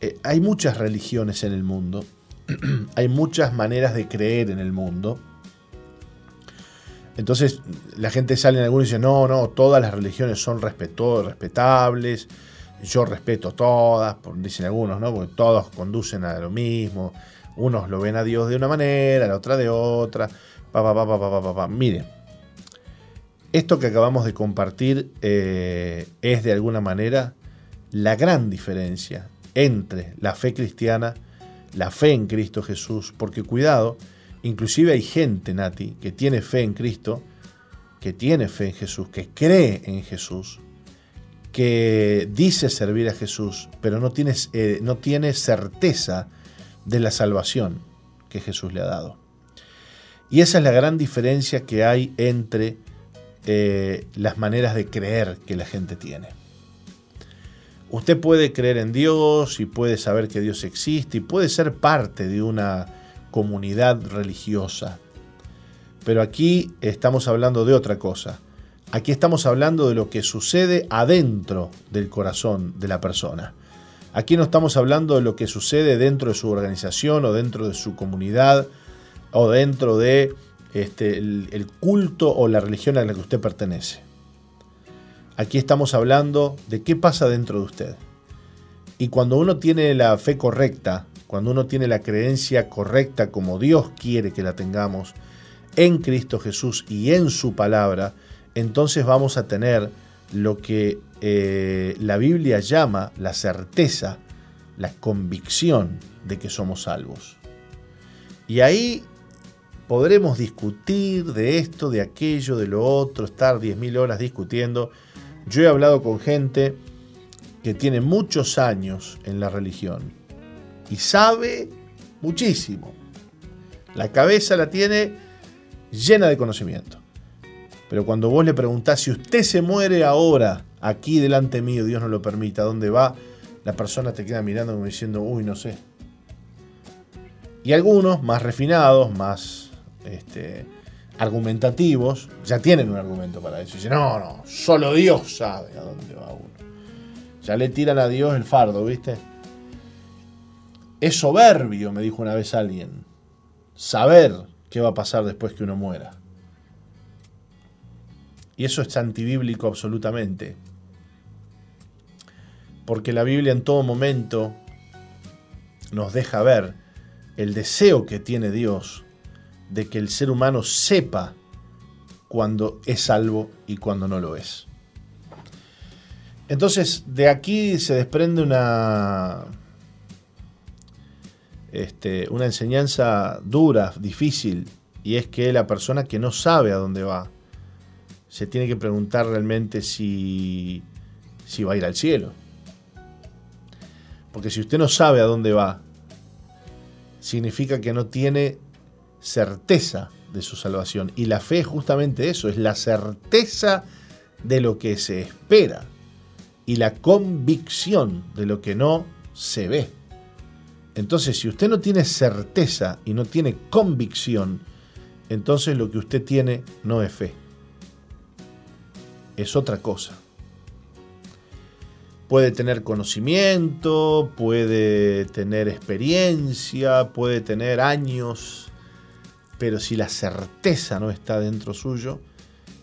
eh, hay muchas religiones en el mundo, hay muchas maneras de creer en el mundo. Entonces la gente sale en algunos y dice, no, no, todas las religiones son respetables, yo respeto todas, dicen algunos, ¿no? Porque todos conducen a lo mismo. Unos lo ven a Dios de una manera, la otra de otra. Pa, pa, pa, pa, pa, pa, Mire, esto que acabamos de compartir eh, es de alguna manera la gran diferencia entre la fe cristiana, la fe en Cristo Jesús, porque cuidado, inclusive hay gente, Nati, que tiene fe en Cristo, que tiene fe en Jesús, que cree en Jesús, que dice servir a Jesús, pero no tiene, eh, no tiene certeza de la salvación que Jesús le ha dado. Y esa es la gran diferencia que hay entre eh, las maneras de creer que la gente tiene. Usted puede creer en Dios y puede saber que Dios existe y puede ser parte de una comunidad religiosa. Pero aquí estamos hablando de otra cosa. Aquí estamos hablando de lo que sucede adentro del corazón de la persona. Aquí no estamos hablando de lo que sucede dentro de su organización o dentro de su comunidad o dentro de este, el, culto o la religión a la que usted pertenece. Aquí estamos hablando de qué pasa dentro de usted. Y cuando uno tiene la fe correcta, cuando uno tiene la creencia correcta como Dios quiere que la tengamos, en Cristo Jesús y en su palabra, entonces vamos a tener lo que eh, la Biblia llama la certeza, la convicción de que somos salvos. Y ahí podremos discutir de esto, de aquello, de lo otro, estar 10.000 horas discutiendo. Yo he hablado con gente que tiene muchos años en la religión y sabe muchísimo. La cabeza la tiene llena de conocimiento. Pero cuando vos le preguntás si usted se muere ahora, aquí delante mío, Dios no lo permita, ¿dónde va? La persona te queda mirando como diciendo, uy, no sé. Y algunos, más refinados, más este, argumentativos, ya tienen un argumento para eso. Dicen, no, no, solo Dios sabe a dónde va uno. Ya le tiran a Dios el fardo, ¿viste? Es soberbio, me dijo una vez alguien, saber qué va a pasar después que uno muera. Y eso es antibíblico absolutamente. Porque la Biblia en todo momento nos deja ver el deseo que tiene Dios de que el ser humano sepa cuando es salvo y cuando no lo es. Entonces, de aquí se desprende una, este, una enseñanza dura, difícil, y es que la persona que no sabe a dónde va, se tiene que preguntar realmente si, si va a ir al cielo. Porque si usted no sabe a dónde va, significa que no tiene certeza de su salvación. Y la fe es justamente eso, es la certeza de lo que se espera y la convicción de lo que no se ve. Entonces, si usted no tiene certeza y no tiene convicción, entonces lo que usted tiene no es fe. Es otra cosa. Puede tener conocimiento, puede tener experiencia, puede tener años pero si la certeza no está dentro suyo,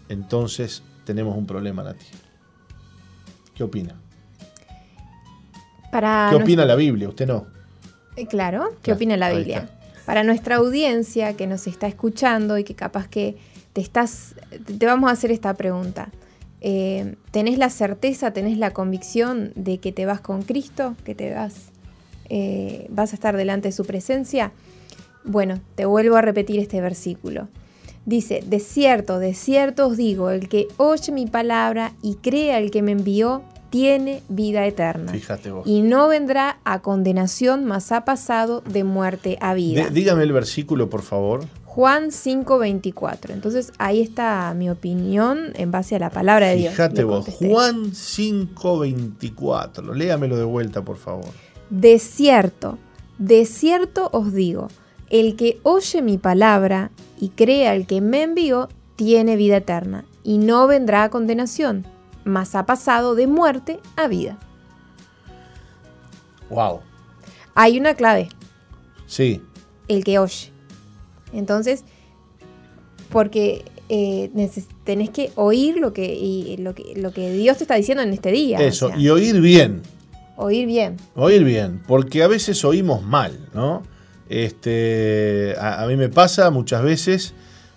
entonces tenemos un problema, Nati. ¿Qué opina? ¿Qué opina la Biblia? Usted no. Eh, claro, ¿qué opina la Biblia? Para nuestra audiencia que nos está escuchando y que capaz que te estás, te vamos a hacer esta pregunta. Eh, ¿Tenés la certeza, tenés la convicción de que te vas con Cristo, que te vas, eh, vas a estar delante de su presencia? Bueno, te vuelvo a repetir este versículo. Dice, de cierto, de cierto os digo, el que oye mi palabra y crea el que me envió, tiene vida eterna. Fíjate vos. Y no vendrá a condenación, mas ha pasado de muerte a vida. dígame el versículo, por favor. Juan 5:24. Entonces ahí está mi opinión en base a la palabra de Dios. Fíjate vos, Juan 5:24. Léamelo de vuelta, por favor. De cierto, de cierto os digo el que oye mi palabra y crea al que me envió, tiene vida eterna, y no vendrá a condenación, mas ha pasado de muerte a vida. Wow. Hay una clave. Sí. El que oye. Entonces, porque eh, tenés que oír lo que, lo, que, lo que Dios te está diciendo en este día. Eso, y oír bien. Oír bien. Oír bien, porque a veces oímos mal, ¿no? Este, a, mí me pasa muchas veces,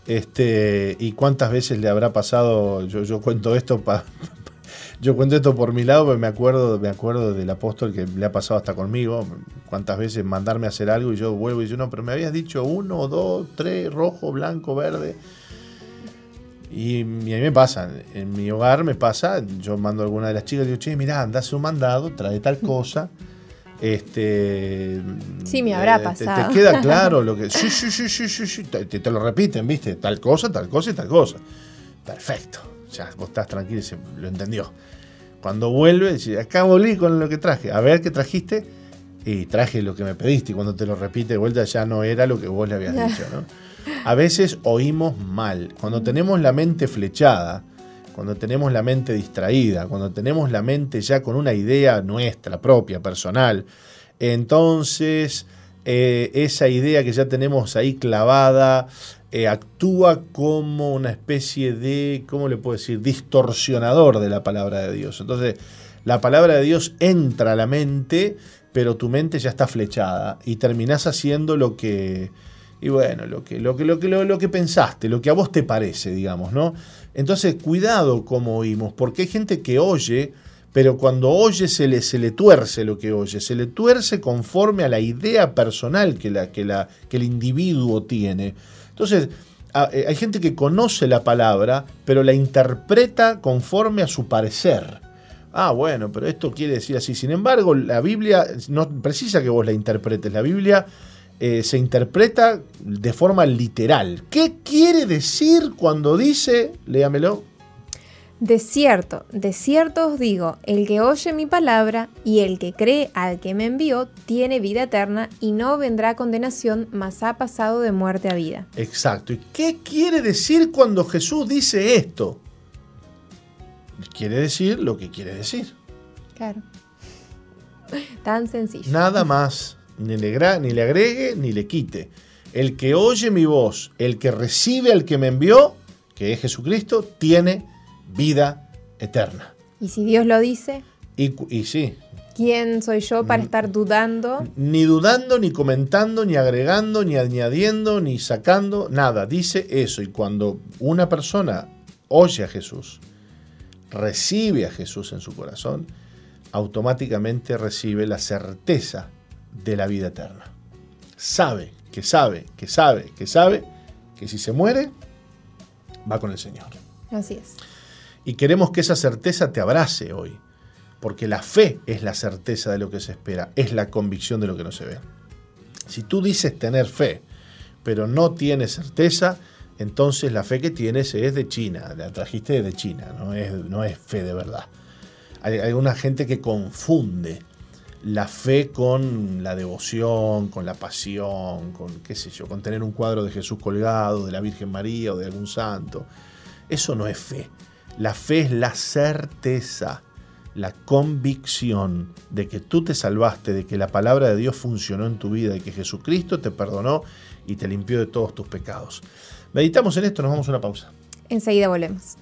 este, y cuántas veces le habrá pasado, yo, yo cuento esto yo cuento esto por mi lado, pero me acuerdo, me acuerdo del apóstol que le ha pasado hasta conmigo, cuántas veces mandarme a hacer algo y yo vuelvo y yo no, pero me habías dicho uno, dos, tres, rojo, blanco, verde. Y, a mí me pasa, en mi hogar me pasa, yo mando a alguna de las chicas y digo, che, mirá, anda un mandado, trae tal cosa. Este, sí, me habrá pasado. Te, queda claro lo que. Sí, sí, sí, sí, sí, Te, lo repiten, ¿viste? Tal cosa, tal cosa y tal cosa. Perfecto. ya vos estás tranquilo y se, lo entendió. Cuando vuelve, dice, acá volví con lo que traje. A ver qué trajiste. Y traje lo que me pediste. Y cuando te lo repite de vuelta, ya no era lo que vos le habías dicho. ¿no? A veces oímos mal. Cuando tenemos la mente flechada, cuando tenemos la mente distraída, cuando tenemos la mente ya con una idea nuestra, propia, personal, entonces eh, esa idea que ya tenemos ahí clavada eh, actúa como una especie de, ¿cómo le puedo decir?, distorsionador de la palabra de Dios. Entonces, la palabra de Dios entra a la mente, pero tu mente ya está flechada y terminás haciendo lo que, y bueno, lo que, lo que, lo que, lo, que pensaste, lo que a vos te parece, digamos, ¿no? Entonces, cuidado como oímos, porque hay gente que oye, pero cuando oye se le, se le tuerce lo que oye, se le tuerce conforme a la idea personal que, la, que, la, que el individuo tiene. Entonces, eh, hay gente que conoce la palabra, pero la interpreta conforme a su parecer. Ah, bueno, pero esto quiere decir así. Sin embargo, la Biblia no precisa que vos la interpretes. La Biblia eh, se interpreta de forma literal. ¿Qué quiere decir cuando dice, léamelo? De cierto, de cierto os digo, el que oye mi palabra y el que cree al que me envió tiene vida eterna y no vendrá condenación, mas ha pasado de muerte a vida. Exacto. ¿Y qué quiere decir cuando Jesús dice esto? Quiere decir lo que quiere decir. Claro. Tan sencillo. Nada más ni le, ni le agregue ni le quite. El que oye mi voz, el que recibe al que me envió, que es Jesucristo, tiene vida eterna. ¿Y si Dios lo dice? Y, y sí. ¿Quién soy yo para estar dudando? Ni dudando, ni comentando, ni agregando, ni añadiendo, ni sacando, nada. Dice eso. Y cuando una persona oye a Jesús, recibe a Jesús en su corazón, automáticamente recibe la certeza de la vida eterna. Sabe, que sabe, que sabe, que sabe que si se muere, va con el Señor. Así es. Y queremos que esa certeza te abrace hoy, porque la fe es la certeza de lo que se espera, es la convicción de lo que no se ve. Si tú dices tener fe, pero no tienes certeza, entonces la fe que tienes es de China, la trajiste de China, no es, no es fe de verdad. Hay, hay una gente que confunde la fe con la devoción, con la pasión, con qué sé yo, con tener un cuadro de Jesús colgado, de la Virgen María o de algún santo. Eso no es fe. La fe es la certeza, la convicción de que tú te salvaste, de que la palabra de Dios funcionó en tu vida, de que Jesucristo te perdonó y te limpió de todos tus pecados. Meditamos en esto, nos vamos a una pausa. Enseguida volvemos.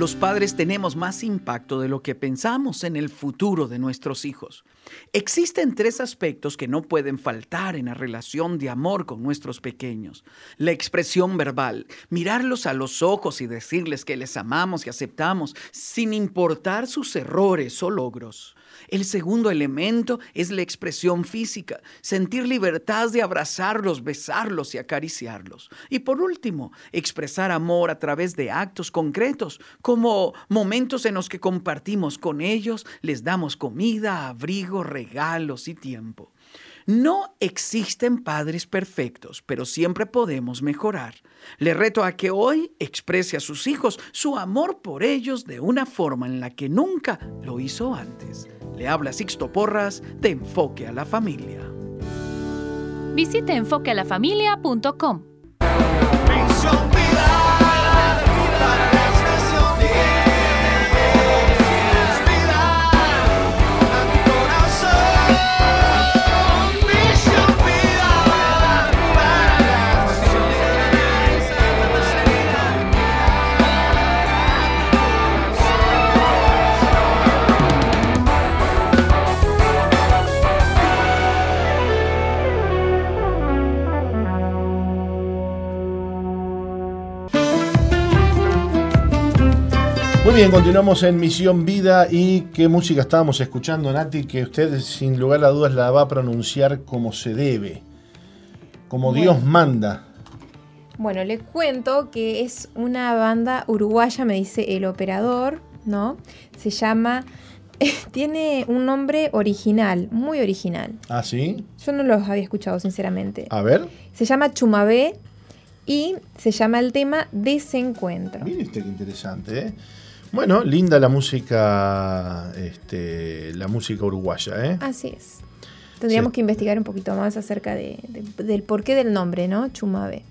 Los padres tenemos más impacto de lo que pensamos en el futuro de nuestros hijos. Existen tres aspectos que no pueden faltar en la relación de amor con nuestros pequeños. La expresión verbal, mirarlos a los ojos y decirles que les amamos y aceptamos sin importar sus errores o logros. El segundo elemento es la expresión física, sentir libertad de abrazarlos, besarlos y acariciarlos. Y por último, expresar amor a través de actos concretos, como momentos en los que compartimos con ellos, les damos comida, abrigo, regalos y tiempo. No existen padres perfectos, pero siempre podemos mejorar. Le reto a que hoy exprese a sus hijos su amor por ellos de una forma en la que nunca lo hizo antes. Le habla Sixto Porras de Enfoque a la Familia. Visite enfoquealafamilia.com. bien, continuamos en Misión Vida y qué música estábamos escuchando, Nati, que usted sin lugar a dudas la va a pronunciar como se debe, como Dios manda. Bueno, les cuento que es una banda uruguaya, me dice el operador, ¿no? Se llama, tiene un nombre original, muy original. ¿Ah, sí? Yo no los había escuchado, sinceramente. A ver. Se llama Chumabé y se llama el tema Desencuentro. Mire usted qué interesante, ¿eh? Bueno, linda la música, este, la música uruguaya, ¿eh? Así es. Tendríamos Sí. que investigar un poquito más acerca de, de- del porqué del nombre, ¿no? Chumabe.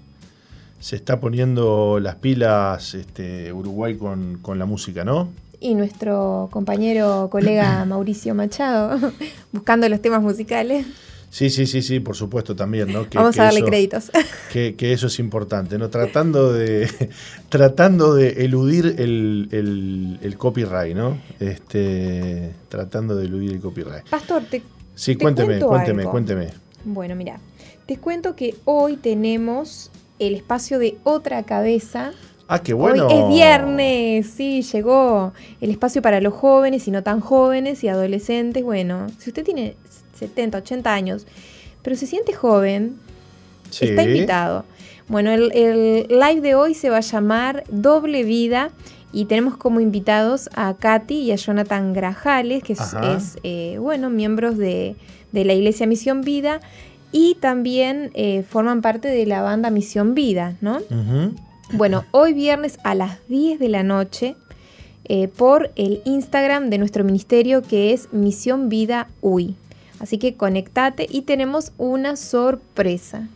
Se está poniendo las pilas este, Uruguay con, con la música, ¿no? Y nuestro compañero, colega Mauricio Machado, buscando los temas musicales. Sí, sí, sí, sí, por supuesto también, ¿no? Que- Vamos que a darle eso- créditos. Que, que eso es importante, ¿no? Tratando de, tratando de eludir el, el- el copyright, ¿no? Este, tratando de eludir el copyright. Pastor, te, Sí, te cuénteme, cuénteme, algo. cuénteme. Bueno, mira, te cuento que hoy tenemos el espacio de otra cabeza. Ah, qué bueno. Hoy es viernes, sí, llegó el espacio para los jóvenes y no tan jóvenes y adolescentes. Bueno, si usted tiene 70, 80 años, pero se siente joven, Sí. está invitado. Bueno, el, el live de hoy se va a llamar Doble Vida y tenemos como invitados a Katy y a Jonathan Grajales, que es, Ajá. es, eh, bueno, miembros de, de la Iglesia Misión Vida y también eh, forman parte de la banda Misión Vida, ¿no? Bueno, hoy viernes a las 10 de la noche eh, por el Instagram de nuestro ministerio que es Misión Vida UI. Así que conectate y tenemos una sorpresa.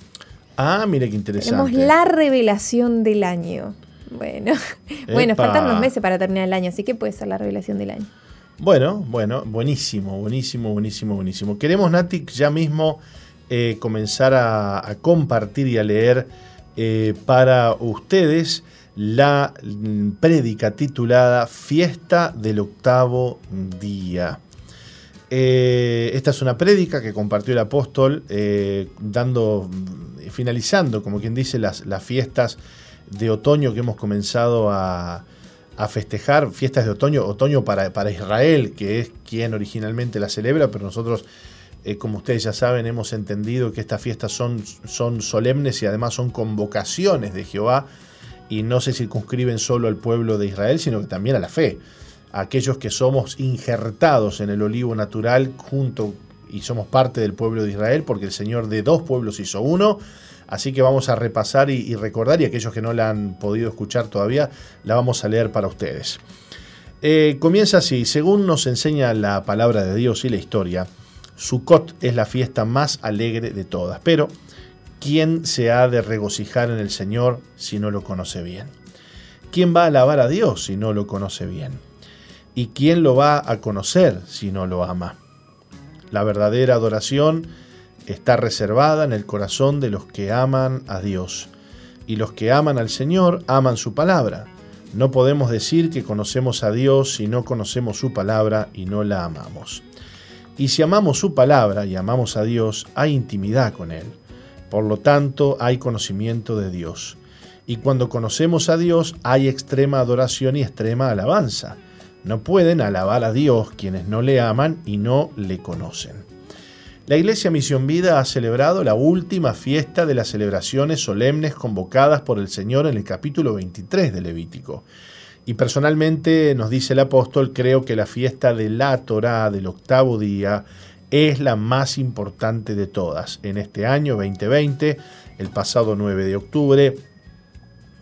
Ah, mire qué interesante. Tenemos la revelación del año. Bueno, bueno, faltan unos meses para terminar el año, así que puede ser la revelación del año. Bueno, bueno, buenísimo, buenísimo, buenísimo, buenísimo. Queremos, Nati, ya mismo eh, comenzar a, a compartir y a leer eh, para ustedes la mm, prédica titulada Fiesta del octavo día. Eh, esta es una prédica que compartió el apóstol eh, dando, finalizando, como quien dice, las, fiestas de otoño que hemos comenzado a, festejar, fiestas de otoño, otoño para, para Israel, que es quien originalmente la celebra, pero nosotros, eh, como ustedes ya saben, hemos entendido que estas fiestas son, son solemnes y además son convocaciones de Jehová y no se circunscriben solo al pueblo de Israel, sino que también a la fe. Aquellos que somos injertados en el olivo natural junto y somos parte del pueblo de Israel, porque el Señor de dos pueblos hizo uno. Así que vamos a repasar y, y recordar, y aquellos que no la han podido escuchar todavía, la vamos a leer para ustedes. Eh, comienza así, según nos enseña la palabra de Dios y la historia, Sukkot es la fiesta más alegre de todas, pero ¿quién se ha de regocijar en el Señor si no lo conoce bien? ¿Quién va a alabar a Dios si no lo conoce bien? ¿Y quién lo va a conocer si no lo ama? La verdadera adoración está reservada en el corazón de los que aman a Dios. Y los que aman al Señor aman su palabra. No podemos decir que conocemos a Dios si no conocemos su palabra y no la amamos. Y si amamos su palabra y amamos a Dios, hay intimidad con Él. Por lo tanto, hay conocimiento de Dios. Y cuando conocemos a Dios, hay extrema adoración y extrema alabanza. No pueden alabar a Dios quienes no le aman y no le conocen. La Iglesia Misión Vida ha celebrado la última fiesta de las celebraciones solemnes convocadas por el Señor en el capítulo 23 de Levítico. Y personalmente, nos dice el apóstol, creo que la fiesta de la Torá del octavo día es la más importante de todas. En este año 2020, el pasado 9 de octubre,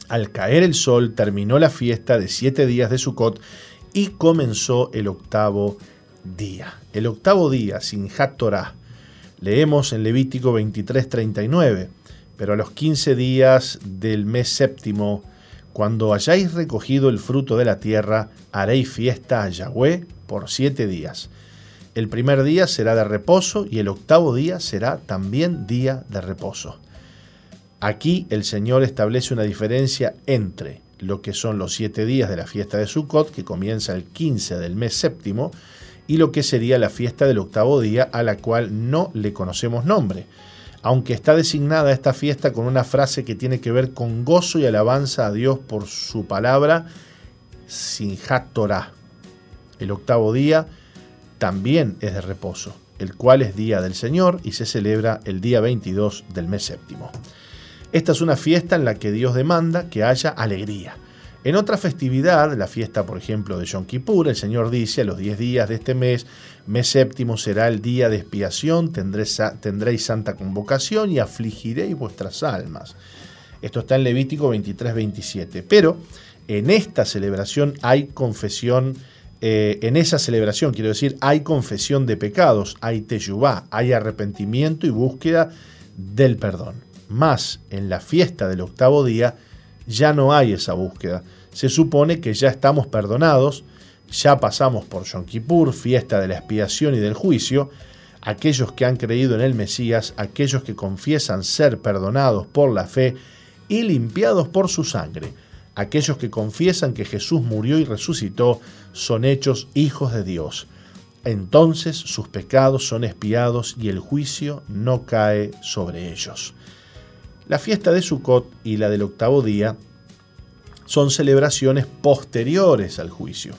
al caer el sol, terminó la fiesta de siete días de Sukkot y comenzó el octavo día. El octavo día, sin Torah. Leemos en Levítico 23:39, pero a los 15 días del mes séptimo, cuando hayáis recogido el fruto de la tierra, haréis fiesta a Yahweh por siete días. El primer día será de reposo y el octavo día será también día de reposo. Aquí el Señor establece una diferencia entre lo que son los siete días de la fiesta de Sukkot, que comienza el 15 del mes séptimo, y lo que sería la fiesta del octavo día, a la cual no le conocemos nombre, aunque está designada esta fiesta con una frase que tiene que ver con gozo y alabanza a Dios por su palabra, Sinjat Torah. El octavo día también es de reposo, el cual es día del Señor y se celebra el día 22 del mes séptimo. Esta es una fiesta en la que Dios demanda que haya alegría. En otra festividad, la fiesta por ejemplo de Yom Kippur, el Señor dice, a los 10 días de este mes, mes séptimo será el día de expiación, tendréis, santa convocación y afligiréis vuestras almas. Esto está en Levítico 23, 27. Pero en esta celebración hay confesión, eh, en esa celebración, quiero decir, hay confesión de pecados, hay teyubá, hay arrepentimiento y búsqueda del perdón. Más en la fiesta del octavo día ya no hay esa búsqueda. Se supone que ya estamos perdonados, ya pasamos por Yom Kippur, fiesta de la expiación y del juicio. Aquellos que han creído en el Mesías, aquellos que confiesan ser perdonados por la fe y limpiados por su sangre, aquellos que confiesan que Jesús murió y resucitó, son hechos hijos de Dios. Entonces sus pecados son espiados y el juicio no cae sobre ellos. La fiesta de Sukkot y la del octavo día son celebraciones posteriores al juicio.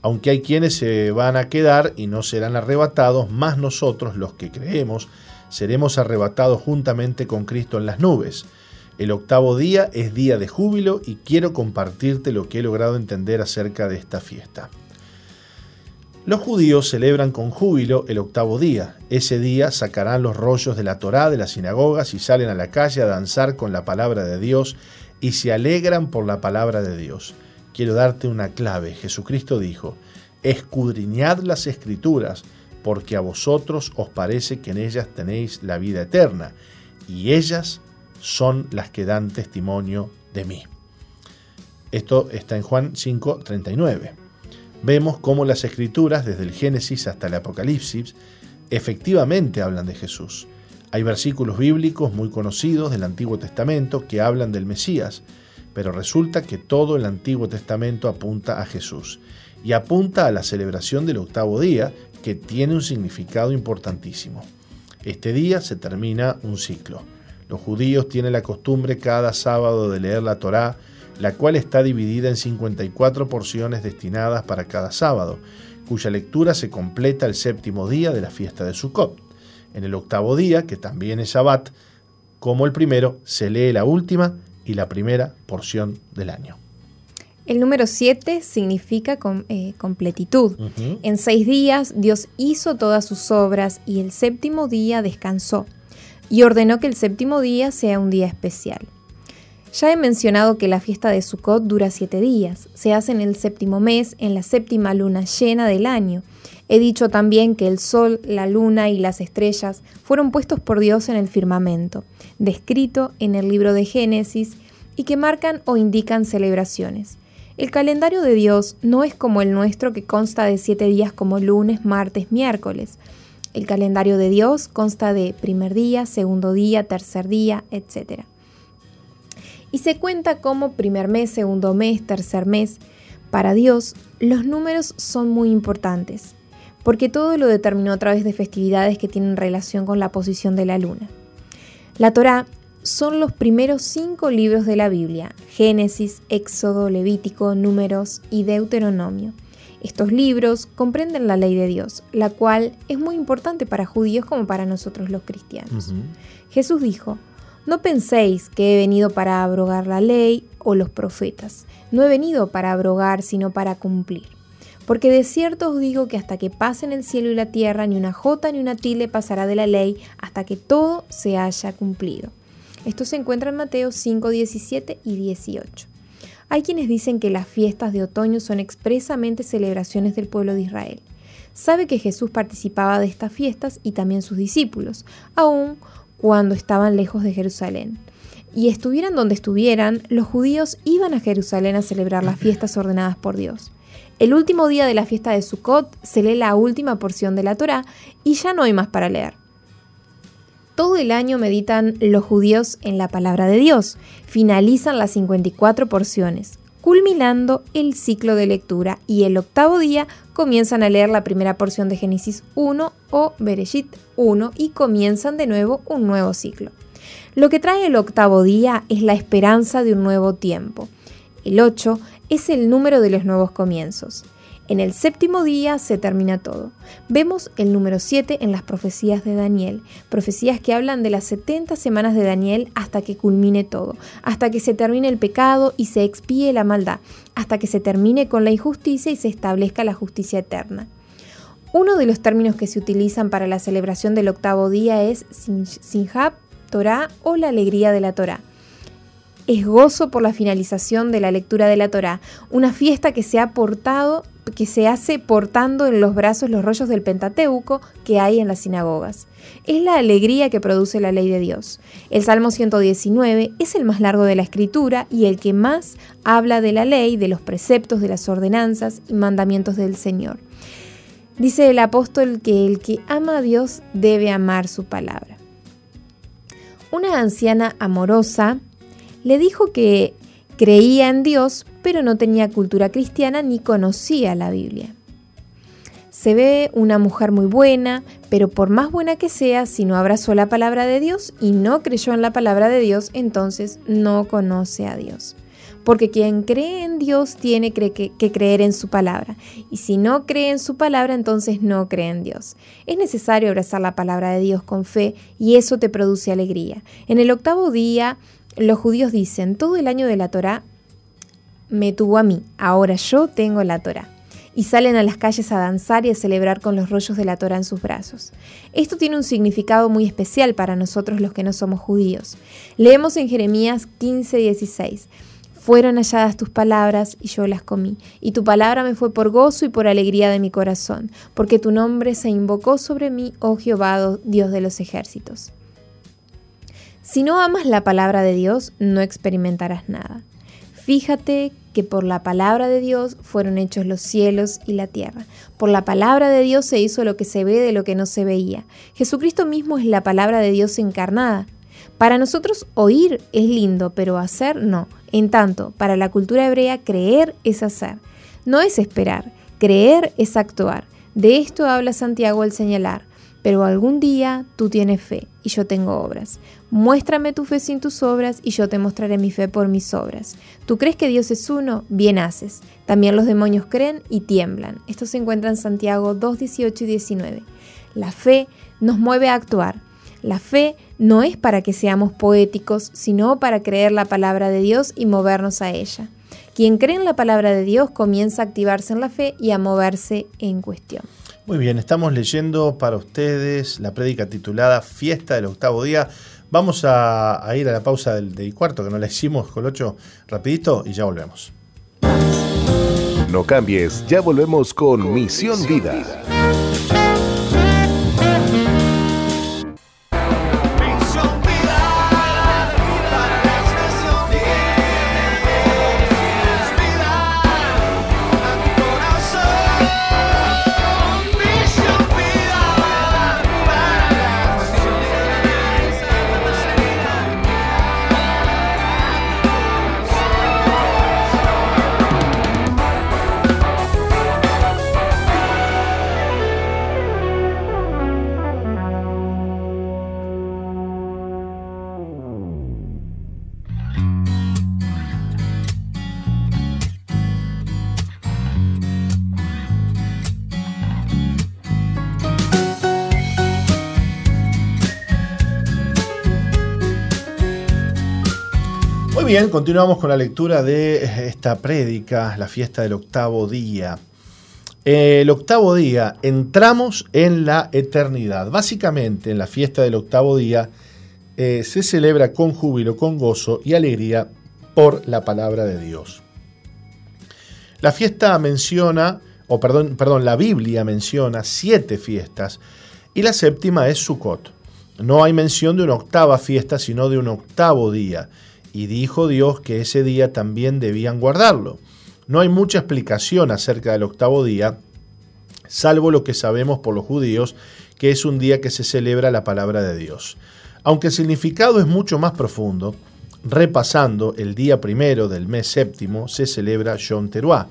Aunque hay quienes se van a quedar y no serán arrebatados, más nosotros, los que creemos, seremos arrebatados juntamente con Cristo en las nubes. El octavo día es día de júbilo y quiero compartirte lo que he logrado entender acerca de esta fiesta. Los judíos celebran con júbilo el octavo día. Ese día sacarán los rollos de la Torá de las sinagogas y salen a la calle a danzar con la palabra de Dios y se alegran por la palabra de Dios. Quiero darte una clave. Jesucristo dijo, escudriñad las escrituras, porque a vosotros os parece que en ellas tenéis la vida eterna, y ellas son las que dan testimonio de mí. Esto está en Juan 5:39. Vemos cómo las escrituras, desde el Génesis hasta el Apocalipsis, efectivamente hablan de Jesús. Hay versículos bíblicos muy conocidos del Antiguo Testamento que hablan del Mesías, pero resulta que todo el Antiguo Testamento apunta a Jesús y apunta a la celebración del octavo día, que tiene un significado importantísimo. Este día se termina un ciclo. Los judíos tienen la costumbre cada sábado de leer la Torá, la cual está dividida en 54 porciones destinadas para cada sábado, cuya lectura se completa el séptimo día de la fiesta de Sukkot. En el octavo día, que también es Shabbat, como el primero, se lee la última y la primera porción del año. El número 7 significa eh, completitud. En seis días Dios hizo todas sus obras y el séptimo día descansó y ordenó que el séptimo día sea un día especial. Ya he mencionado que la fiesta de Sukkot dura siete días, se hace en el séptimo mes, en la séptima luna llena del año, He dicho también que el sol, la luna y las estrellas fueron puestos por Dios en el firmamento, descrito en el libro de Génesis, y que marcan o indican celebraciones. El calendario de Dios no es como el nuestro que consta de siete días como lunes, martes, miércoles. El calendario de Dios consta de primer día, segundo día, tercer día, etc. Y se cuenta como primer mes, segundo mes, tercer mes. Para Dios, los números son muy importantes porque todo lo determinó a través de festividades que tienen relación con la posición de la luna. La Torá son los primeros cinco libros de la Biblia, Génesis, Éxodo, Levítico, Números y Deuteronomio. Estos libros comprenden la ley de Dios, la cual es muy importante para judíos como para nosotros los cristianos. Jesús dijo, no penséis que he venido para abrogar la ley o los profetas. No he venido para abrogar, sino para cumplir. Porque de cierto os digo que hasta que pasen el cielo y la tierra, ni una jota ni una tilde pasará de la ley hasta que todo se haya cumplido. Esto se encuentra en Mateo 5, 17 y 18. Hay quienes dicen que las fiestas de otoño son expresamente celebraciones del pueblo de Israel. Sabe que Jesús participaba de estas fiestas y también sus discípulos, aun cuando estaban lejos de Jerusalén. Y estuvieran donde estuvieran, los judíos iban a Jerusalén a celebrar las fiestas ordenadas por Dios. El último día de la fiesta de Sukkot se lee la última porción de la Torá y ya no hay más para leer. Todo el año meditan los judíos en la palabra de Dios, finalizan las 54 porciones, culminando el ciclo de lectura y el octavo día comienzan a leer la primera porción de Génesis 1 o Bereshit 1 y comienzan de nuevo un nuevo ciclo. Lo que trae el octavo día es la esperanza de un nuevo tiempo. El 8 es el número de los nuevos comienzos. En el séptimo día se termina todo. Vemos el número 7 en las profecías de Daniel, profecías que hablan de las 70 semanas de Daniel hasta que culmine todo, hasta que se termine el pecado y se expíe la maldad, hasta que se termine con la injusticia y se establezca la justicia eterna. Uno de los términos que se utilizan para la celebración del octavo día es Sinjab, Torah o la alegría de la Torah. es gozo por la finalización de la lectura de la Torá, una fiesta que se ha portado que se hace portando en los brazos los rollos del Pentateuco que hay en las sinagogas. Es la alegría que produce la ley de Dios. El Salmo 119 es el más largo de la escritura y el que más habla de la ley, de los preceptos, de las ordenanzas y mandamientos del Señor. Dice el apóstol que el que ama a Dios debe amar su palabra. Una anciana amorosa le dijo que creía en Dios, pero no tenía cultura cristiana ni conocía la Biblia. Se ve una mujer muy buena, pero por más buena que sea, si no abrazó la palabra de Dios y no creyó en la palabra de Dios, entonces no conoce a Dios. Porque quien cree en Dios tiene que, creer en su palabra. Y si no cree en su palabra, entonces no cree en Dios. Es necesario abrazar la palabra de Dios con fe y eso te produce alegría. En el octavo día, los judíos dicen, todo el año de la Torah me tuvo a mí, ahora yo tengo la Torah y salen a las calles a danzar y a celebrar con los rollos de la Torah en sus brazos. Esto tiene un significado muy especial para nosotros los que no somos judíos. Leemos en Jeremías 15:16. Fueron halladas tus palabras y yo las comí, y tu palabra me fue por gozo y por alegría de mi corazón, porque tu nombre se invocó sobre mí, oh Jehová, Dios de los ejércitos. Si no amas la palabra de Dios, no experimentarás nada. Fíjate que por la palabra de Dios fueron hechos los cielos y la tierra. Por la palabra de Dios se hizo lo que se ve de lo que no se veía. Jesucristo mismo es la palabra de Dios encarnada. Para nosotros oír es lindo, pero hacer no. En tanto, para la cultura hebrea creer es hacer. No es esperar, creer es actuar. De esto habla Santiago al señalar, pero algún día tú tienes fe y yo tengo obras. Muéstrame tu fe sin tus obras y yo te mostraré mi fe por mis obras. ¿Tú crees que Dios es uno? Bien haces. También los demonios creen y tiemblan. Esto se encuentra en Santiago 2, 18 y 19. La fe nos mueve a actuar. La fe no es para que seamos poéticos, sino para creer la palabra de Dios y movernos a ella. Quien cree en la palabra de Dios comienza a activarse en la fe y a moverse en cuestión. Muy bien, estamos leyendo para ustedes la prédica titulada Fiesta del octavo día Vamos a, ir a la pausa del, cuarto, que no la hicimos, Colocho, rapidito y ya volvemos. No cambies, ya volvemos con, Misión, Vida. Bien, continuamos con la lectura de esta prédica, la fiesta del octavo día. El octavo día, entramos en la eternidad. Básicamente, en la fiesta del octavo día eh, se celebra con júbilo, con gozo y alegría por la palabra de Dios. La fiesta menciona, o perdón, perdón, la Biblia menciona siete fiestas y la séptima es Sukkot. No hay mención de una octava fiesta, sino de un octavo día y dijo Dios que ese día también debían guardarlo. No hay mucha explicación acerca del octavo día, salvo lo que sabemos por los judíos, que es un día que se celebra la palabra de Dios. Aunque el significado es mucho más profundo, repasando, el día primero del mes séptimo se celebra Yom Teruah,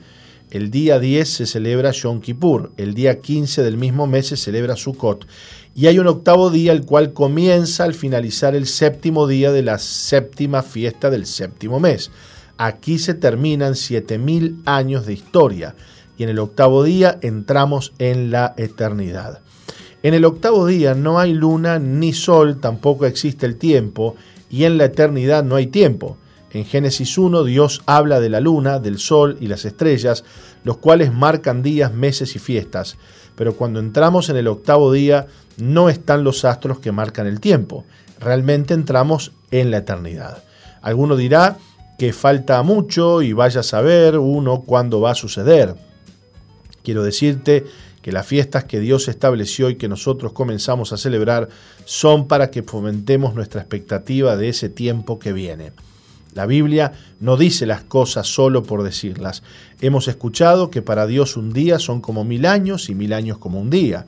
el día 10 se celebra Yom Kippur, el día 15 del mismo mes se celebra Sukkot y hay un octavo día el cual comienza al finalizar el séptimo día de la séptima fiesta del séptimo mes. Aquí se terminan 7000 años de historia y en el octavo día entramos en la eternidad. En el octavo día no hay luna ni sol, tampoco existe el tiempo y en la eternidad no hay tiempo. En Génesis 1 Dios habla de la luna, del sol y las estrellas, los cuales marcan días, meses y fiestas. Pero cuando entramos en el octavo día, no están los astros que marcan el tiempo. Realmente entramos en la eternidad. Alguno dirá que falta mucho y vaya a saber uno cuándo va a suceder. Quiero decirte que las fiestas que Dios estableció y que nosotros comenzamos a celebrar son para que fomentemos nuestra expectativa de ese tiempo que viene. La Biblia no dice las cosas solo por decirlas. Hemos escuchado que para Dios un día son como mil años y mil años como un día.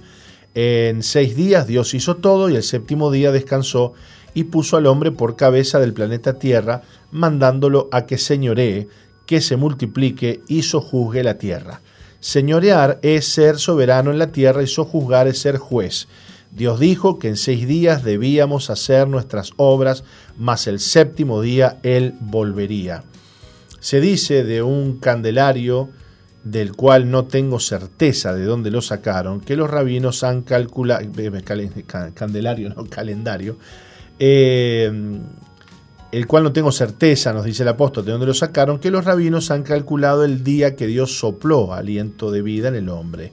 En seis días Dios hizo todo y el séptimo día descansó y puso al hombre por cabeza del planeta Tierra, mandándolo a que señoree, que se multiplique y sojuzgue la tierra. Señorear es ser soberano en la tierra y sojuzgar es ser juez. Dios dijo que en seis días debíamos hacer nuestras obras, mas el séptimo día Él volvería. Se dice de un candelario del cual no tengo certeza de dónde lo sacaron, que los rabinos han calculado, eh, candelario, no calendario, eh, el cual no tengo certeza, nos dice el apóstol, de dónde lo sacaron, que los rabinos han calculado el día que Dios sopló aliento de vida en el hombre.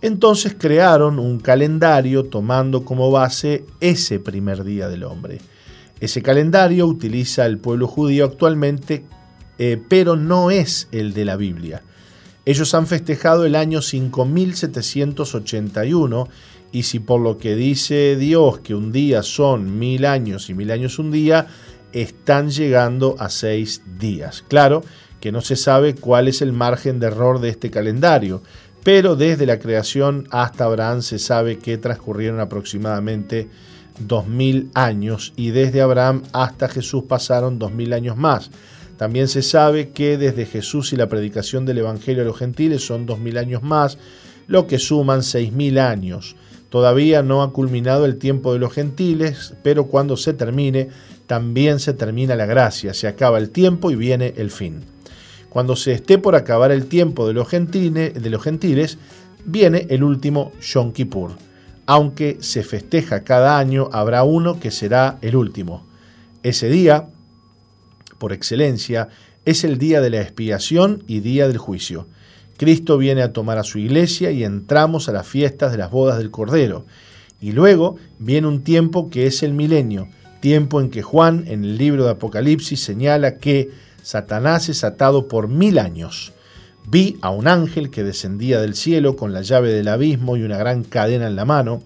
Entonces crearon un calendario tomando como base ese primer día del hombre. Ese calendario utiliza el pueblo judío actualmente, eh, pero no es el de la Biblia. Ellos han festejado el año 5781 y si por lo que dice Dios que un día son mil años y mil años un día, están llegando a seis días. Claro que no se sabe cuál es el margen de error de este calendario, pero desde la creación hasta Abraham se sabe que transcurrieron aproximadamente dos mil años y desde Abraham hasta Jesús pasaron dos mil años más. También se sabe que desde Jesús y la predicación del Evangelio a los gentiles son dos mil años más, lo que suman seis mil años. Todavía no ha culminado el tiempo de los gentiles, pero cuando se termine, también se termina la gracia, se acaba el tiempo y viene el fin. Cuando se esté por acabar el tiempo de los, gentiles, de los gentiles, viene el último Yom Kippur. Aunque se festeja cada año, habrá uno que será el último. Ese día, por excelencia, es el día de la expiación y día del juicio. Cristo viene a tomar a su iglesia y entramos a las fiestas de las bodas del Cordero. Y luego viene un tiempo que es el milenio, tiempo en que Juan en el libro de Apocalipsis señala que Satanás es atado por mil años. Vi a un ángel que descendía del cielo con la llave del abismo y una gran cadena en la mano,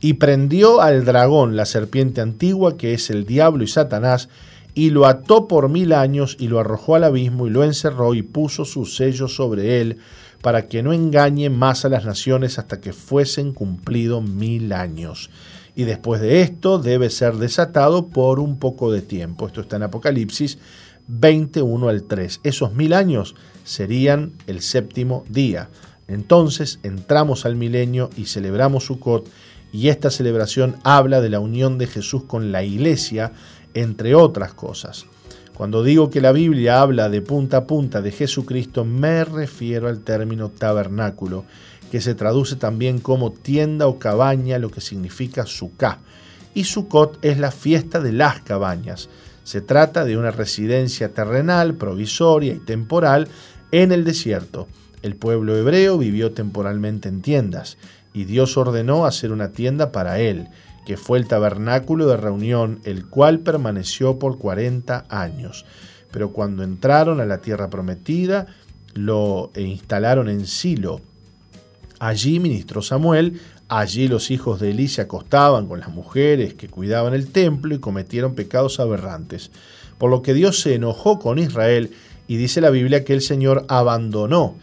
y prendió al dragón, la serpiente antigua, que es el diablo y Satanás, y lo ató por mil años y lo arrojó al abismo y lo encerró y puso su sello sobre él para que no engañe más a las naciones hasta que fuesen cumplidos mil años. Y después de esto debe ser desatado por un poco de tiempo. Esto está en Apocalipsis 21 al 3. Esos mil años serían el séptimo día. Entonces entramos al milenio y celebramos Sukkot y esta celebración habla de la unión de Jesús con la iglesia entre otras cosas. Cuando digo que la Biblia habla de punta a punta de Jesucristo, me refiero al término tabernáculo, que se traduce también como tienda o cabaña, lo que significa suká. Y Sukkot es la fiesta de las cabañas. Se trata de una residencia terrenal, provisoria y temporal en el desierto. El pueblo hebreo vivió temporalmente en tiendas y Dios ordenó hacer una tienda para él que fue el tabernáculo de reunión, el cual permaneció por 40 años. Pero cuando entraron a la tierra prometida, lo instalaron en Silo. Allí ministró Samuel, allí los hijos de Eli se acostaban con las mujeres que cuidaban el templo y cometieron pecados aberrantes. Por lo que Dios se enojó con Israel y dice la Biblia que el Señor abandonó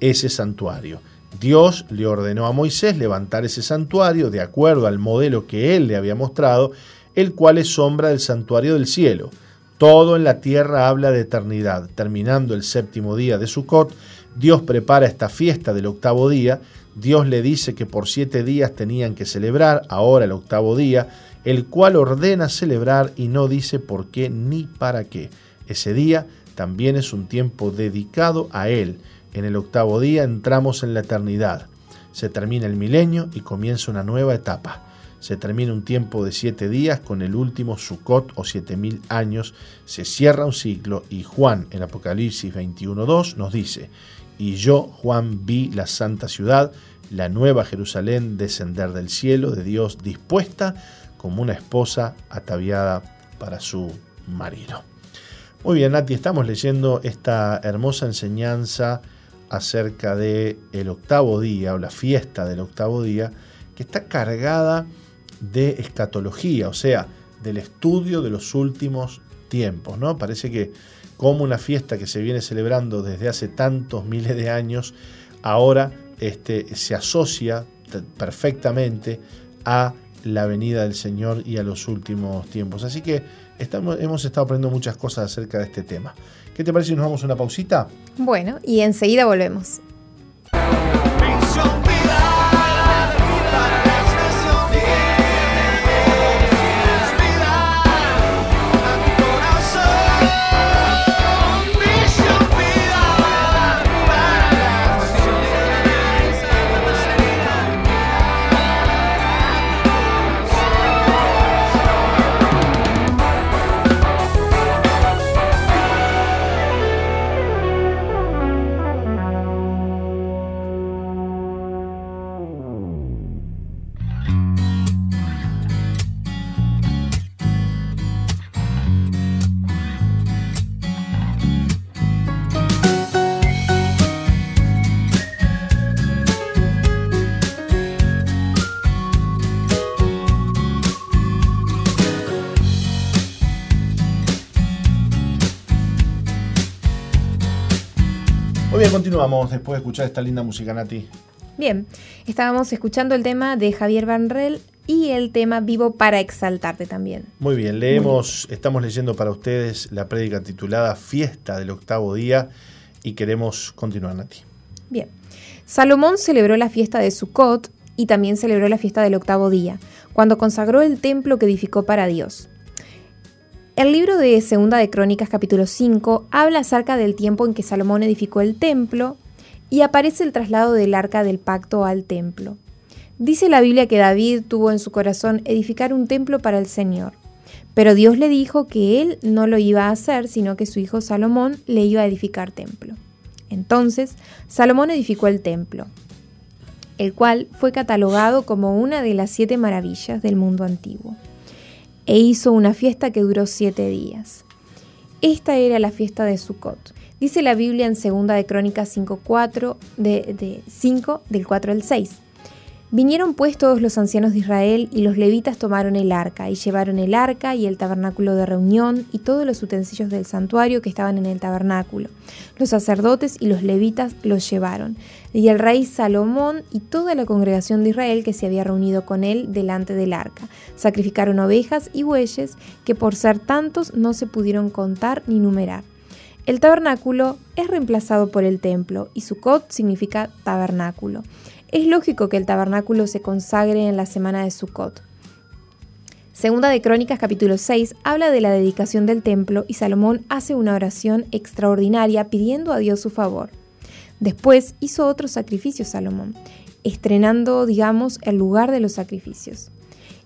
ese santuario. Dios le ordenó a Moisés levantar ese santuario de acuerdo al modelo que él le había mostrado, el cual es sombra del santuario del cielo. Todo en la tierra habla de eternidad. Terminando el séptimo día de Sukkot, Dios prepara esta fiesta del octavo día. Dios le dice que por siete días tenían que celebrar, ahora el octavo día, el cual ordena celebrar y no dice por qué ni para qué. Ese día también es un tiempo dedicado a Él en el octavo día entramos en la eternidad. Se termina el milenio y comienza una nueva etapa. Se termina un tiempo de siete días con el último Sukkot o siete mil años. Se cierra un ciclo y Juan en Apocalipsis 21.2 nos dice, y yo, Juan, vi la santa ciudad, la nueva Jerusalén descender del cielo de Dios dispuesta como una esposa ataviada para su marido. Muy bien, Nati, estamos leyendo esta hermosa enseñanza acerca de el octavo día o la fiesta del octavo día, que está cargada de escatología, o sea, del estudio de los últimos tiempos, ¿no? Parece que como una fiesta que se viene celebrando desde hace tantos miles de años, ahora este, se asocia perfectamente a la venida del Señor y a los últimos tiempos. Así que estamos, hemos estado aprendiendo muchas cosas acerca de este tema. ¿Qué te parece si nos vamos a una pausita? Bueno, y enseguida volvemos. Continuamos después de escuchar esta linda música, Nati? Bien, estábamos escuchando el tema de Javier Banrel y el tema Vivo para exaltarte también. Muy bien, leemos, estamos leyendo para ustedes la prédica titulada Fiesta del octavo día y queremos continuar, Nati. Bien, Salomón celebró la fiesta de Sukkot y también celebró la fiesta del octavo día, cuando consagró el templo que edificó para Dios. El libro de Segunda de Crónicas capítulo 5 habla acerca del tiempo en que Salomón edificó el templo y aparece el traslado del arca del pacto al templo. Dice la Biblia que David tuvo en su corazón edificar un templo para el Señor, pero Dios le dijo que él no lo iba a hacer, sino que su hijo Salomón le iba a edificar templo. Entonces, Salomón edificó el templo, el cual fue catalogado como una de las siete maravillas del mundo antiguo e hizo una fiesta que duró siete días. Esta era la fiesta de Sukkot. Dice la Biblia en 2 de Crónicas 5.4, de, de 5, del 4 al 6. Vinieron pues todos los ancianos de Israel y los levitas tomaron el arca y llevaron el arca y el tabernáculo de reunión y todos los utensilios del santuario que estaban en el tabernáculo. Los sacerdotes y los levitas los llevaron. Y el rey Salomón y toda la congregación de Israel que se había reunido con él delante del arca. Sacrificaron ovejas y bueyes que por ser tantos no se pudieron contar ni numerar. El tabernáculo es reemplazado por el templo y Sukkot significa tabernáculo. Es lógico que el tabernáculo se consagre en la semana de Sukkot. Segunda de Crónicas capítulo 6 habla de la dedicación del templo y Salomón hace una oración extraordinaria pidiendo a Dios su favor. Después hizo otro sacrificio Salomón, estrenando, digamos, el lugar de los sacrificios.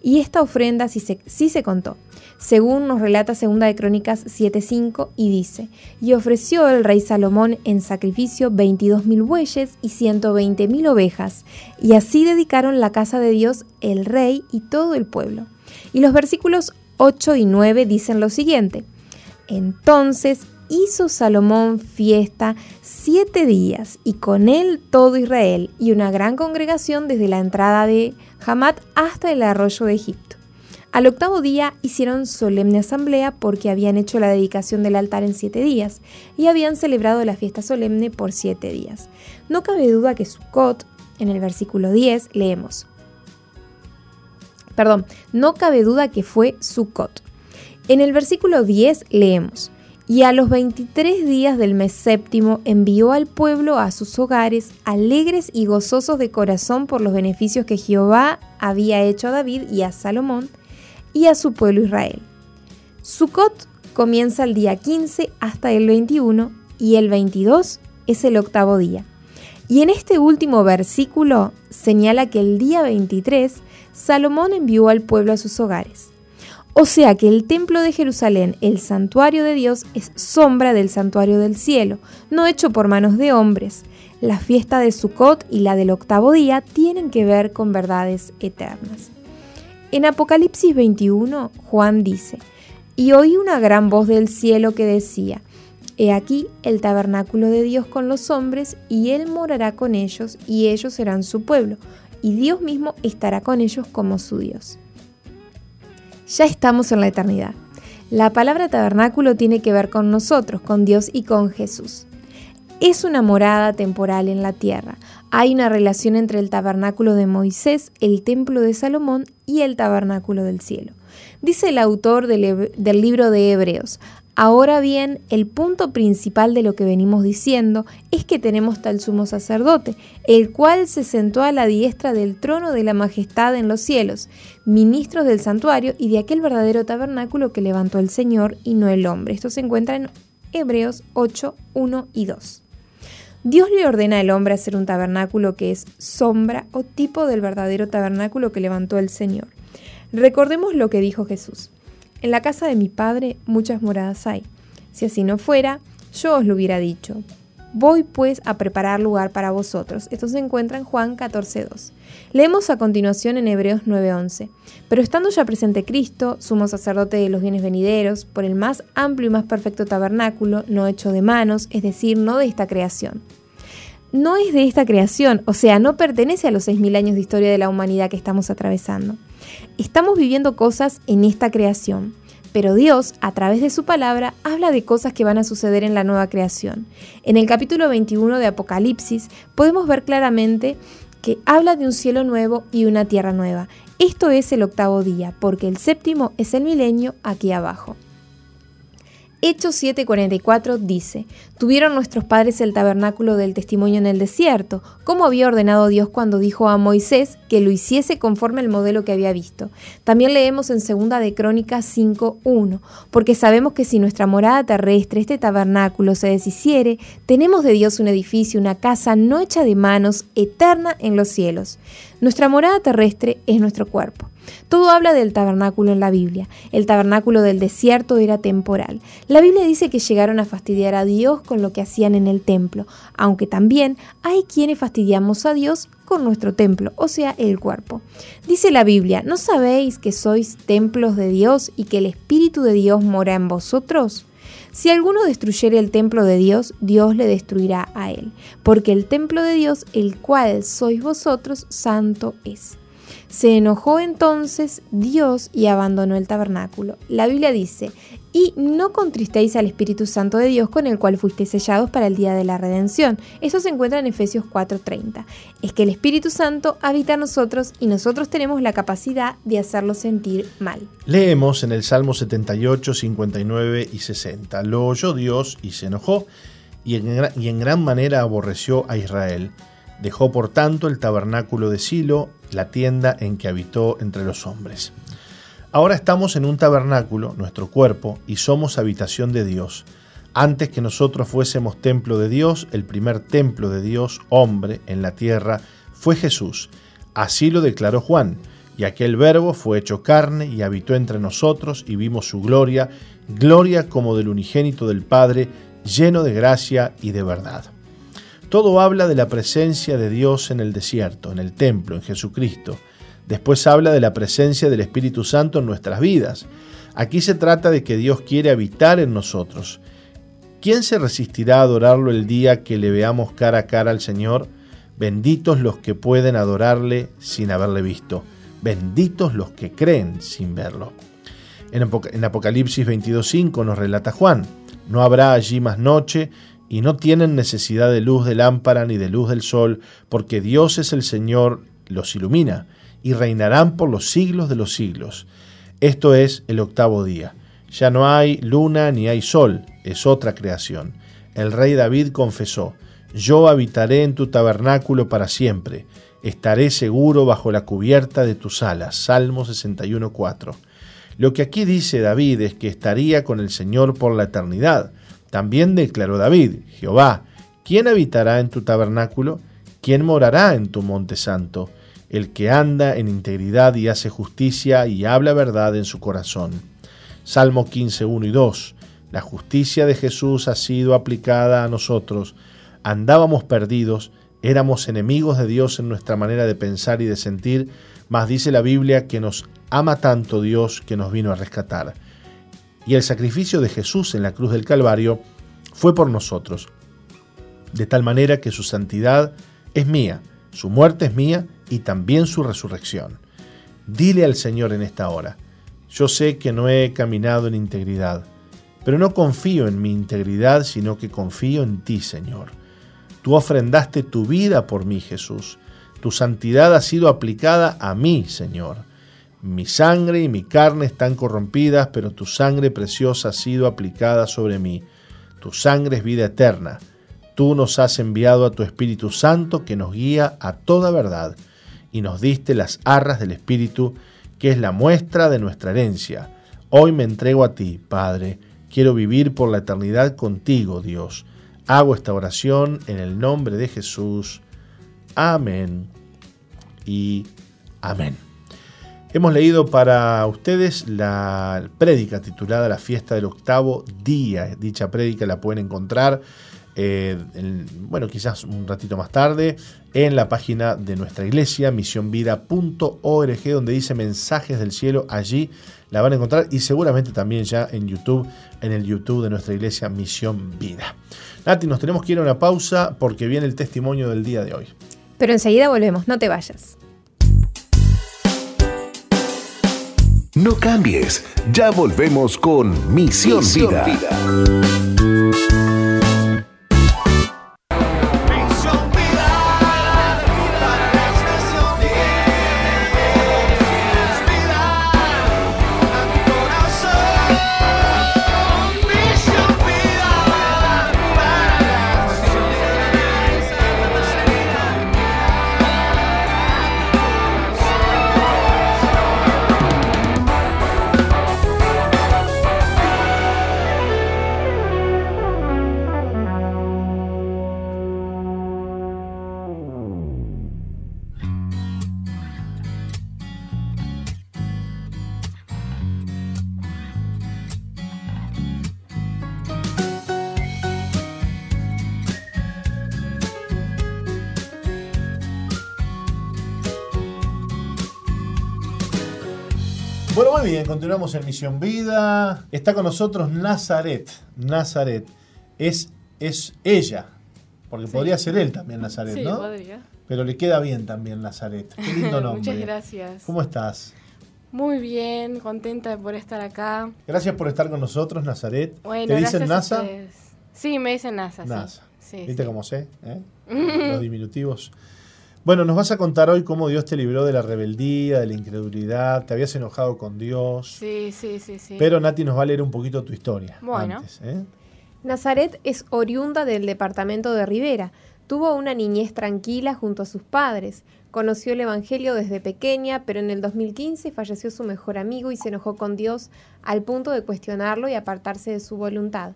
Y esta ofrenda sí se, sí se contó, según nos relata Segunda de Crónicas 7.5 y dice, y ofreció el rey Salomón en sacrificio 22.000 bueyes y 120.000 ovejas, y así dedicaron la casa de Dios el rey y todo el pueblo. Y los versículos 8 y 9 dicen lo siguiente, entonces hizo Salomón fiesta siete días, y con él todo Israel, y una gran congregación desde la entrada de Hamat hasta el arroyo de Egipto. Al octavo día hicieron solemne asamblea porque habían hecho la dedicación del altar en siete días y habían celebrado la fiesta solemne por siete días. No cabe duda que Sukkot, en el versículo 10, leemos. Perdón, no cabe duda que fue Sukkot. En el versículo 10 leemos. Y a los 23 días del mes séptimo envió al pueblo a sus hogares, alegres y gozosos de corazón por los beneficios que Jehová había hecho a David y a Salomón y a su pueblo Israel. Sukkot comienza el día 15 hasta el 21 y el 22 es el octavo día. Y en este último versículo señala que el día 23 Salomón envió al pueblo a sus hogares. O sea que el templo de Jerusalén, el santuario de Dios, es sombra del santuario del cielo, no hecho por manos de hombres. La fiesta de Sukkot y la del octavo día tienen que ver con verdades eternas. En Apocalipsis 21, Juan dice, y oí una gran voz del cielo que decía, He aquí el tabernáculo de Dios con los hombres, y Él morará con ellos, y ellos serán su pueblo, y Dios mismo estará con ellos como su Dios. Ya estamos en la eternidad. La palabra tabernáculo tiene que ver con nosotros, con Dios y con Jesús. Es una morada temporal en la tierra. Hay una relación entre el tabernáculo de Moisés, el templo de Salomón y el tabernáculo del cielo. Dice el autor del, del libro de Hebreos, Ahora bien, el punto principal de lo que venimos diciendo es que tenemos tal sumo sacerdote, el cual se sentó a la diestra del trono de la majestad en los cielos, ministros del santuario y de aquel verdadero tabernáculo que levantó el Señor y no el hombre. Esto se encuentra en Hebreos 8, 1 y 2. Dios le ordena al hombre hacer un tabernáculo que es sombra o tipo del verdadero tabernáculo que levantó el Señor. Recordemos lo que dijo Jesús. En la casa de mi padre muchas moradas hay. Si así no fuera, yo os lo hubiera dicho. Voy pues a preparar lugar para vosotros. Esto se encuentra en Juan 14.2. Leemos a continuación en Hebreos 9.11. Pero estando ya presente Cristo, sumo sacerdote de los bienes venideros, por el más amplio y más perfecto tabernáculo, no hecho de manos, es decir, no de esta creación. No es de esta creación, o sea, no pertenece a los 6.000 años de historia de la humanidad que estamos atravesando. Estamos viviendo cosas en esta creación, pero Dios, a través de su palabra, habla de cosas que van a suceder en la nueva creación. En el capítulo 21 de Apocalipsis podemos ver claramente que habla de un cielo nuevo y una tierra nueva. Esto es el octavo día, porque el séptimo es el milenio aquí abajo. Hechos 7:44 dice, Tuvieron nuestros padres el tabernáculo del testimonio en el desierto, como había ordenado Dios cuando dijo a Moisés que lo hiciese conforme al modelo que había visto. También leemos en segunda de Crónicas 5:1, porque sabemos que si nuestra morada terrestre, este tabernáculo, se deshiciere, tenemos de Dios un edificio, una casa no hecha de manos, eterna en los cielos. Nuestra morada terrestre es nuestro cuerpo. Todo habla del tabernáculo en la Biblia. El tabernáculo del desierto era temporal. La Biblia dice que llegaron a fastidiar a Dios con lo que hacían en el templo, aunque también hay quienes fastidiamos a Dios con nuestro templo, o sea, el cuerpo. Dice la Biblia, ¿no sabéis que sois templos de Dios y que el Espíritu de Dios mora en vosotros? Si alguno destruyere el templo de Dios, Dios le destruirá a él, porque el templo de Dios, el cual sois vosotros, santo es. Se enojó entonces Dios y abandonó el tabernáculo. La Biblia dice, y no contristéis al Espíritu Santo de Dios con el cual fuisteis sellados para el día de la redención. Eso se encuentra en Efesios 4:30. Es que el Espíritu Santo habita en nosotros y nosotros tenemos la capacidad de hacerlo sentir mal. Leemos en el Salmo 78, 59 y 60. Lo oyó Dios y se enojó y en, y en gran manera aborreció a Israel. Dejó por tanto el tabernáculo de Silo la tienda en que habitó entre los hombres. Ahora estamos en un tabernáculo, nuestro cuerpo, y somos habitación de Dios. Antes que nosotros fuésemos templo de Dios, el primer templo de Dios, hombre, en la tierra, fue Jesús. Así lo declaró Juan. Y aquel verbo fue hecho carne y habitó entre nosotros y vimos su gloria, gloria como del unigénito del Padre, lleno de gracia y de verdad. Todo habla de la presencia de Dios en el desierto, en el templo, en Jesucristo. Después habla de la presencia del Espíritu Santo en nuestras vidas. Aquí se trata de que Dios quiere habitar en nosotros. ¿Quién se resistirá a adorarlo el día que le veamos cara a cara al Señor? Benditos los que pueden adorarle sin haberle visto. Benditos los que creen sin verlo. En Apocalipsis 22.5 nos relata Juan, no habrá allí más noche, y no tienen necesidad de luz de lámpara ni de luz del sol, porque Dios es el Señor, los ilumina, y reinarán por los siglos de los siglos. Esto es el octavo día. Ya no hay luna ni hay sol, es otra creación. El rey David confesó, Yo habitaré en tu tabernáculo para siempre, estaré seguro bajo la cubierta de tus alas. Salmo 61.4. Lo que aquí dice David es que estaría con el Señor por la eternidad, también declaró David, Jehová, ¿quién habitará en tu tabernáculo? ¿Quién morará en tu monte santo? El que anda en integridad y hace justicia y habla verdad en su corazón. Salmo 15, 1 y 2. La justicia de Jesús ha sido aplicada a nosotros. Andábamos perdidos, éramos enemigos de Dios en nuestra manera de pensar y de sentir, mas dice la Biblia que nos ama tanto Dios que nos vino a rescatar y el sacrificio de Jesús en la cruz del Calvario fue por nosotros, de tal manera que su santidad es mía, su muerte es mía y también su resurrección. Dile al Señor en esta hora, yo sé que no he caminado en integridad, pero no confío en mi integridad, sino que confío en ti, Señor. Tú ofrendaste tu vida por mí, Jesús. Tu santidad ha sido aplicada a mí, Señor. Mi sangre y mi carne están corrompidas, pero tu sangre preciosa ha sido aplicada sobre mí. Tu sangre es vida eterna. Tú nos has enviado a tu Espíritu Santo que nos guía a toda verdad y nos diste las arras del Espíritu, que es la muestra de nuestra herencia. Hoy me entrego a ti, Padre. Quiero vivir por la eternidad contigo, Dios. Hago esta oración en el nombre de Jesús. Amén y amén. Hemos leído para ustedes la prédica titulada La fiesta del octavo día. Dicha prédica la pueden encontrar, eh, bueno, quizás un ratito más tarde, en la página de nuestra iglesia, misionvida.org, donde dice mensajes del cielo. Allí la van a encontrar y seguramente también ya en YouTube, en el YouTube de nuestra iglesia Misión Vida. Nati, nos tenemos que ir a una pausa porque viene el testimonio del día de hoy. Pero enseguida volvemos, no te vayas. No cambies, ya volvemos con Misión, Vida. Bueno, continuamos en Misión Vida. Está con nosotros Nazaret. Nazaret es, es ella, porque podría ser él también Nazaret, Sí, ¿no? podría. Pero le queda bien también Nazaret. Qué lindo nombre. Muchas gracias. ¿Cómo estás? Muy bien, contenta por estar acá. Gracias por estar con nosotros, Nazaret. Bueno, ¿Te dicen NASA? Sí, me dicen NASA. sí. NASA. Sí, ¿Viste sí. cómo sé? eh? Los diminutivos. Bueno, nos vas a contar hoy cómo Dios te libró de la rebeldía, de la incredulidad. Te habías enojado con Dios. Sí, sí, sí, sí. Pero Nati nos va a leer un poquito tu historia. Bueno. antes, ¿eh? Nazaret es oriunda del departamento de Rivera. Tuvo una niñez tranquila junto a sus padres. Conoció el Evangelio desde pequeña, pero en el 2015 falleció su mejor amigo y se enojó con Dios al punto de cuestionarlo y apartarse de su voluntad.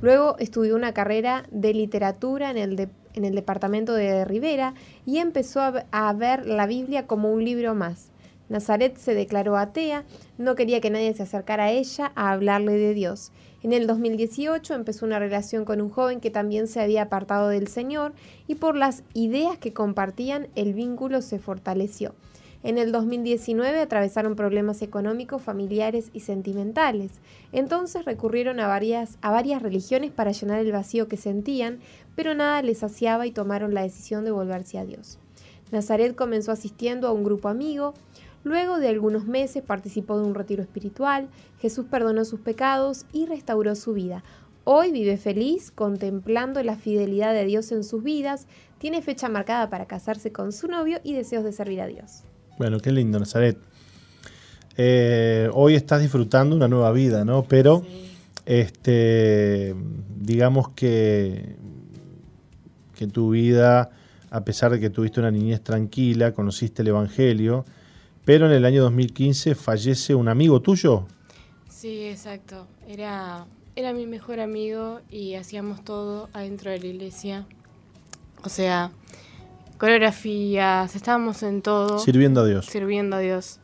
Luego estudió una carrera de literatura en el, de- en el departamento de Rivera y empezó a, ve- a ver la Biblia como un libro más. Nazaret se declaró atea, no quería que nadie se acercara a ella a hablarle de Dios. En el 2018 empezó una relación con un joven que también se había apartado del Señor y por las ideas que compartían el vínculo se fortaleció. En el 2019 atravesaron problemas económicos, familiares y sentimentales. Entonces recurrieron a varias, religiones para llenar el vacío que sentían, pero nada les saciaba y tomaron la decisión de volverse a Dios. Nazaret comenzó asistiendo a un grupo amigo. Luego de algunos meses participó de un retiro espiritual. Jesús perdonó sus pecados y restauró su vida. Hoy vive feliz, contemplando la fidelidad de Dios en sus vidas. Tiene fecha marcada para casarse con su novio y deseos de servir a Dios. Bueno, qué lindo, Nazaret. Eh, hoy estás disfrutando una nueva vida, ¿no? Pero, Sí. este, digamos que, que tu vida, a pesar de que tuviste una niñez tranquila, conociste el Evangelio, pero en el año 2015 fallece un amigo tuyo. Sí, exacto. Era, era mi mejor amigo y hacíamos todo adentro de la iglesia. O sea, coreografías, estábamos en todo. Sirviendo a Dios. sirviendo a Dios.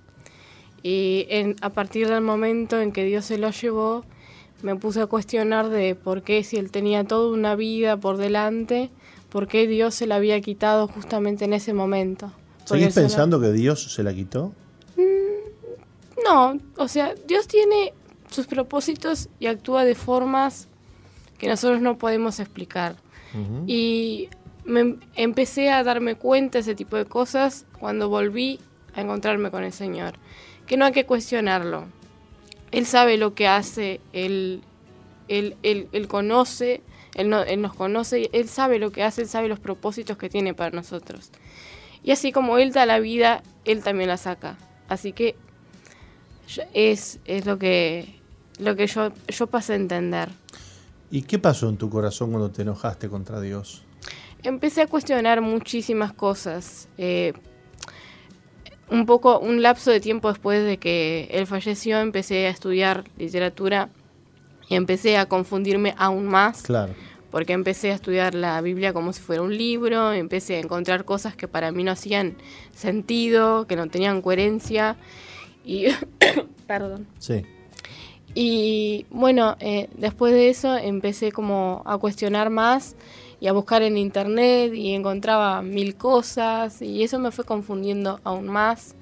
Y en- a partir del momento en que Dios se lo llevó, me puse a cuestionar de por qué si él tenía toda una vida por delante, por qué Dios se la había quitado justamente en ese momento. Porque ¿Seguís la- pensando que Dios se la quitó? No, o sea, Dios tiene sus propósitos y actúa de formas que nosotros no podemos explicar. Y me empecé a darme cuenta de ese tipo de cosas cuando volví a encontrarme con el Señor. Que no hay que cuestionarlo. Él sabe lo que hace, él, él, él, conoce, él, él, nos conoce, él sabe lo que hace, él sabe los propósitos que tiene para nosotros. Y así como él da la vida, él también la saca. Así que es, es lo que, lo que yo, yo pasé a entender. ¿Y qué pasó en tu corazón cuando te enojaste contra Dios? Empecé a cuestionar muchísimas cosas. Eh, un poco, un lapso de tiempo después de que él falleció, empecé a estudiar literatura y empecé a confundirme aún más. Claro. Porque empecé a estudiar la Biblia como si fuera un libro, empecé a encontrar cosas que para mí no hacían sentido, que no tenían coherencia. Y. Perdón. Sí. Y bueno, eh, después de eso empecé como a cuestionar más y a buscar en internet y encontraba mil cosas y eso me fue confundiendo aún más.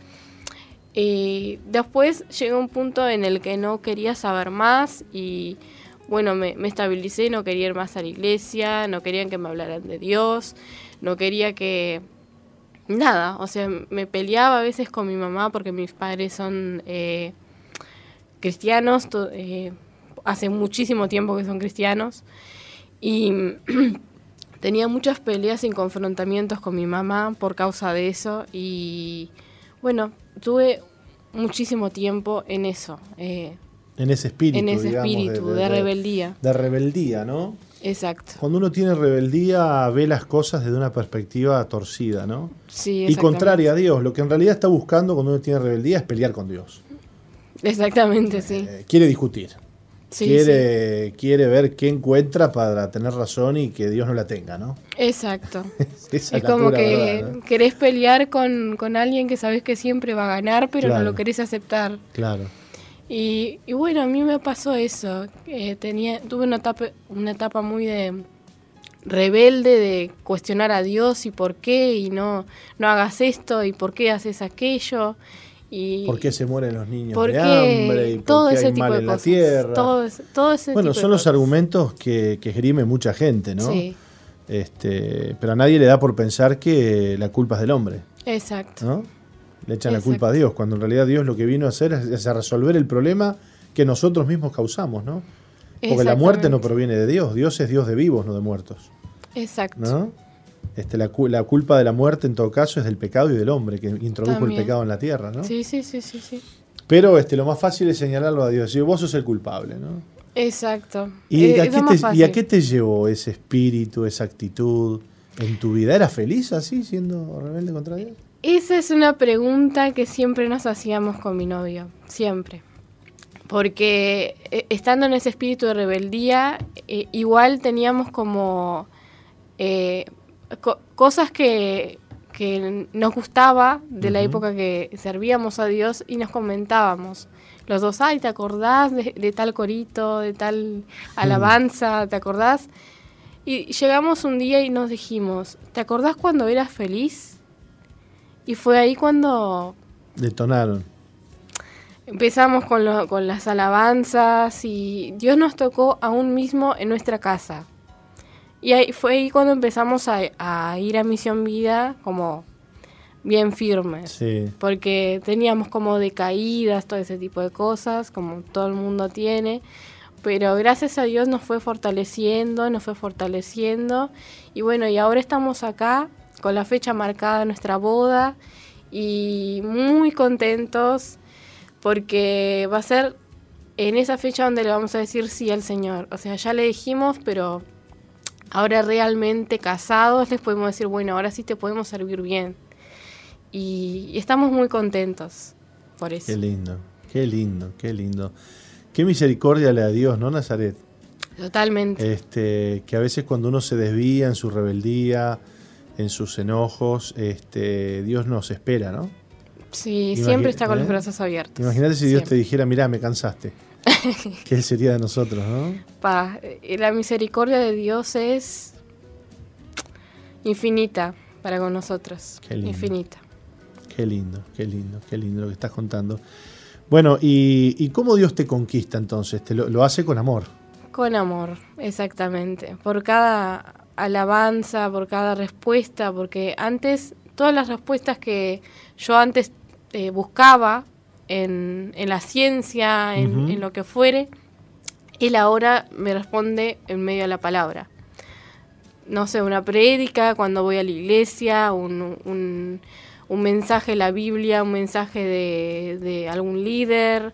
Y después llegó un punto en el que no quería saber más y bueno, me, estabilicé, no quería ir más a la iglesia, no querían que me hablaran de Dios, no quería que... Nada, o sea, me peleaba a veces con mi mamá porque mis padres son... Eh, cristianos, eh, hace muchísimo tiempo que son cristianos, y tenía muchas peleas y confrontamientos con mi mamá por causa de eso, y bueno, tuve muchísimo tiempo en eso. Eh, en ese espíritu. En ese espíritu de, rebeldía. De rebeldía, ¿no? Exacto. Cuando uno tiene rebeldía, ve las cosas desde una perspectiva torcida, ¿no? Sí, Y contraria a Dios. Lo que en realidad está buscando cuando uno tiene rebeldía es pelear con Dios. Exactamente, sí. Eh, quiere discutir. Quiere, quiere ver qué encuentra para tener razón y que Dios no la tenga, ¿no? Exacto. es como que querés pelear con, alguien que sabes que siempre va a ganar, pero no lo querés aceptar. Claro. Y, bueno, a mí me pasó eso. tenía, tuve una etapa, una etapa muy de rebelde de cuestionar a Dios y por qué y no, no hagas esto y por qué haces aquello. ¿Por qué se mueren los niños de hambre? ¿Y todo por qué hay mal en la tierra? Todo, todo ese bueno, son los argumentos que, que esgrime mucha gente, ¿no? Sí. Este, pero a nadie le da por pensar que la culpa es del hombre. Exacto. ¿no? Le echan la culpa a Dios, cuando en realidad Dios lo que vino a hacer es, a resolver el problema que nosotros mismos causamos, ¿no? Porque la muerte no proviene de Dios, Dios es Dios de vivos, no de muertos. Exacto. ¿No? Este, la, la, culpa de la muerte en todo caso es del pecado y del hombre que introdujo el pecado en la tierra, ¿no? Sí, sí, sí, sí, sí. Pero este, lo más fácil es señalarlo a Dios, decir, vos sos el culpable, ¿no? Exacto. ¿Y, eh, a qué te, ¿Y, a qué te, llevó ese espíritu, esa actitud en tu vida? ¿Eras feliz así, siendo rebelde contra Dios? Esa es una pregunta que siempre nos hacíamos con mi novio, siempre. Porque eh, estando en ese espíritu de rebeldía, eh, igual teníamos como cosas que, nos gustaba de la época que servíamos a Dios y nos comentábamos. Los dos, ay, ¿te acordás de, tal corito, de tal alabanza? ¿Te acordás? Y llegamos un día y nos dijimos, ¿te acordás cuando eras feliz? Y fue ahí cuando... Detonaron. Empezamos con, con las alabanzas y Dios nos tocó aún mismo en nuestra casa. Y ahí, fue ahí cuando empezamos a, ir a Misión Vida como bien firmes. Porque teníamos como decaídas, todo ese tipo de cosas, como todo el mundo tiene. Pero gracias a Dios nos fue fortaleciendo, nos fue fortaleciendo. Y bueno, y ahora estamos acá con la fecha marcada de nuestra boda y muy contentos porque va a ser en esa fecha donde le vamos a decir sí al Señor. O sea, ya le dijimos, pero ahora realmente casados les podemos decir, bueno, ahora sí te podemos servir bien. Y, estamos muy contentos por eso. Qué lindo, qué lindo, qué lindo. Qué misericordia le da a Dios, ¿no, Nazaret? Totalmente. Este, que a veces cuando uno se desvía en su rebeldía, en sus enojos, este, Dios nos espera, ¿no? Sí, siempre está con los ¿eh? brazos abiertos. Imagínate si Dios te dijera, mira, me cansaste. ¿Qué sería de nosotros, no? Pa, eh, la misericordia de Dios es infinita para con nosotros. Qué lindo. Infinita. Qué lindo, qué lindo, qué lindo lo que estás contando. Bueno, ¿y, cómo Dios te conquista entonces? ¿Te lo, hace con amor? Con amor, exactamente. Por cada alabanza, por cada respuesta, porque antes, todas las respuestas que yo antes eh, buscaba en, la ciencia, en, lo que fuere, Él ahora me responde en medio de la palabra. No sé, una prédica, cuando voy a la iglesia, un un mensaje de la Biblia, un mensaje de, algún líder,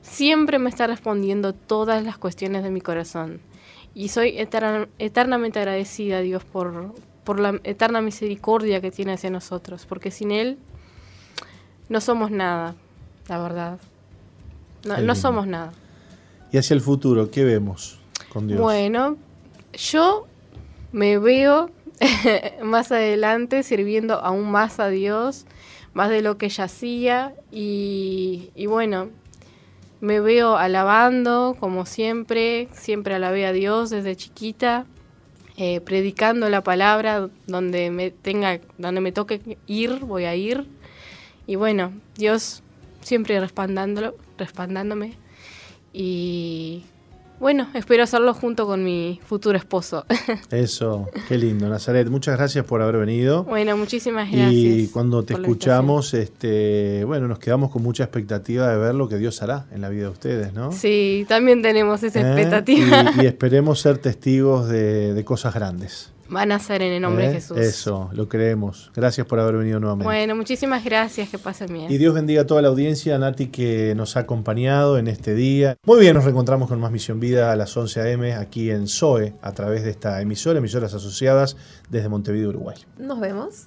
siempre me está respondiendo todas las cuestiones de mi corazón. Y soy eternamente agradecida a Dios por, por la eterna misericordia que tiene hacia nosotros, porque sin Él no somos nada, la verdad. No, no somos nada. ¿Y hacia el futuro qué vemos con Dios? Bueno, yo me veo más adelante sirviendo aún más a Dios, más de lo que ella hacía y, bueno, me veo alabando como siempre, siempre alabé a Dios desde chiquita, eh, predicando la palabra donde me tenga, donde me toque ir, voy a ir y bueno, Dios siempre respaldándolo, respaldándome y bueno, espero hacerlo junto con mi futuro esposo. Eso, qué lindo, Nazaret. Muchas gracias por haber venido. Bueno, muchísimas gracias. Y cuando te escuchamos, este, bueno, nos quedamos con mucha expectativa de ver lo que Dios hará en la vida de ustedes, ¿no? Sí, también tenemos esa ¿Eh? expectativa. Y, esperemos ser testigos de cosas grandes. Van a ser en el nombre de ¿Eh? Jesús. Eso, lo creemos. Gracias por haber venido nuevamente. Bueno, muchísimas gracias, que pasen bien. Y Dios bendiga a toda la audiencia, Nati, que nos ha acompañado en este día. Muy bien, nos reencontramos con más Misión Vida a las 11 a.m. aquí en SOE, a través de esta emisora, emisoras asociadas desde Montevideo, Uruguay. Nos vemos.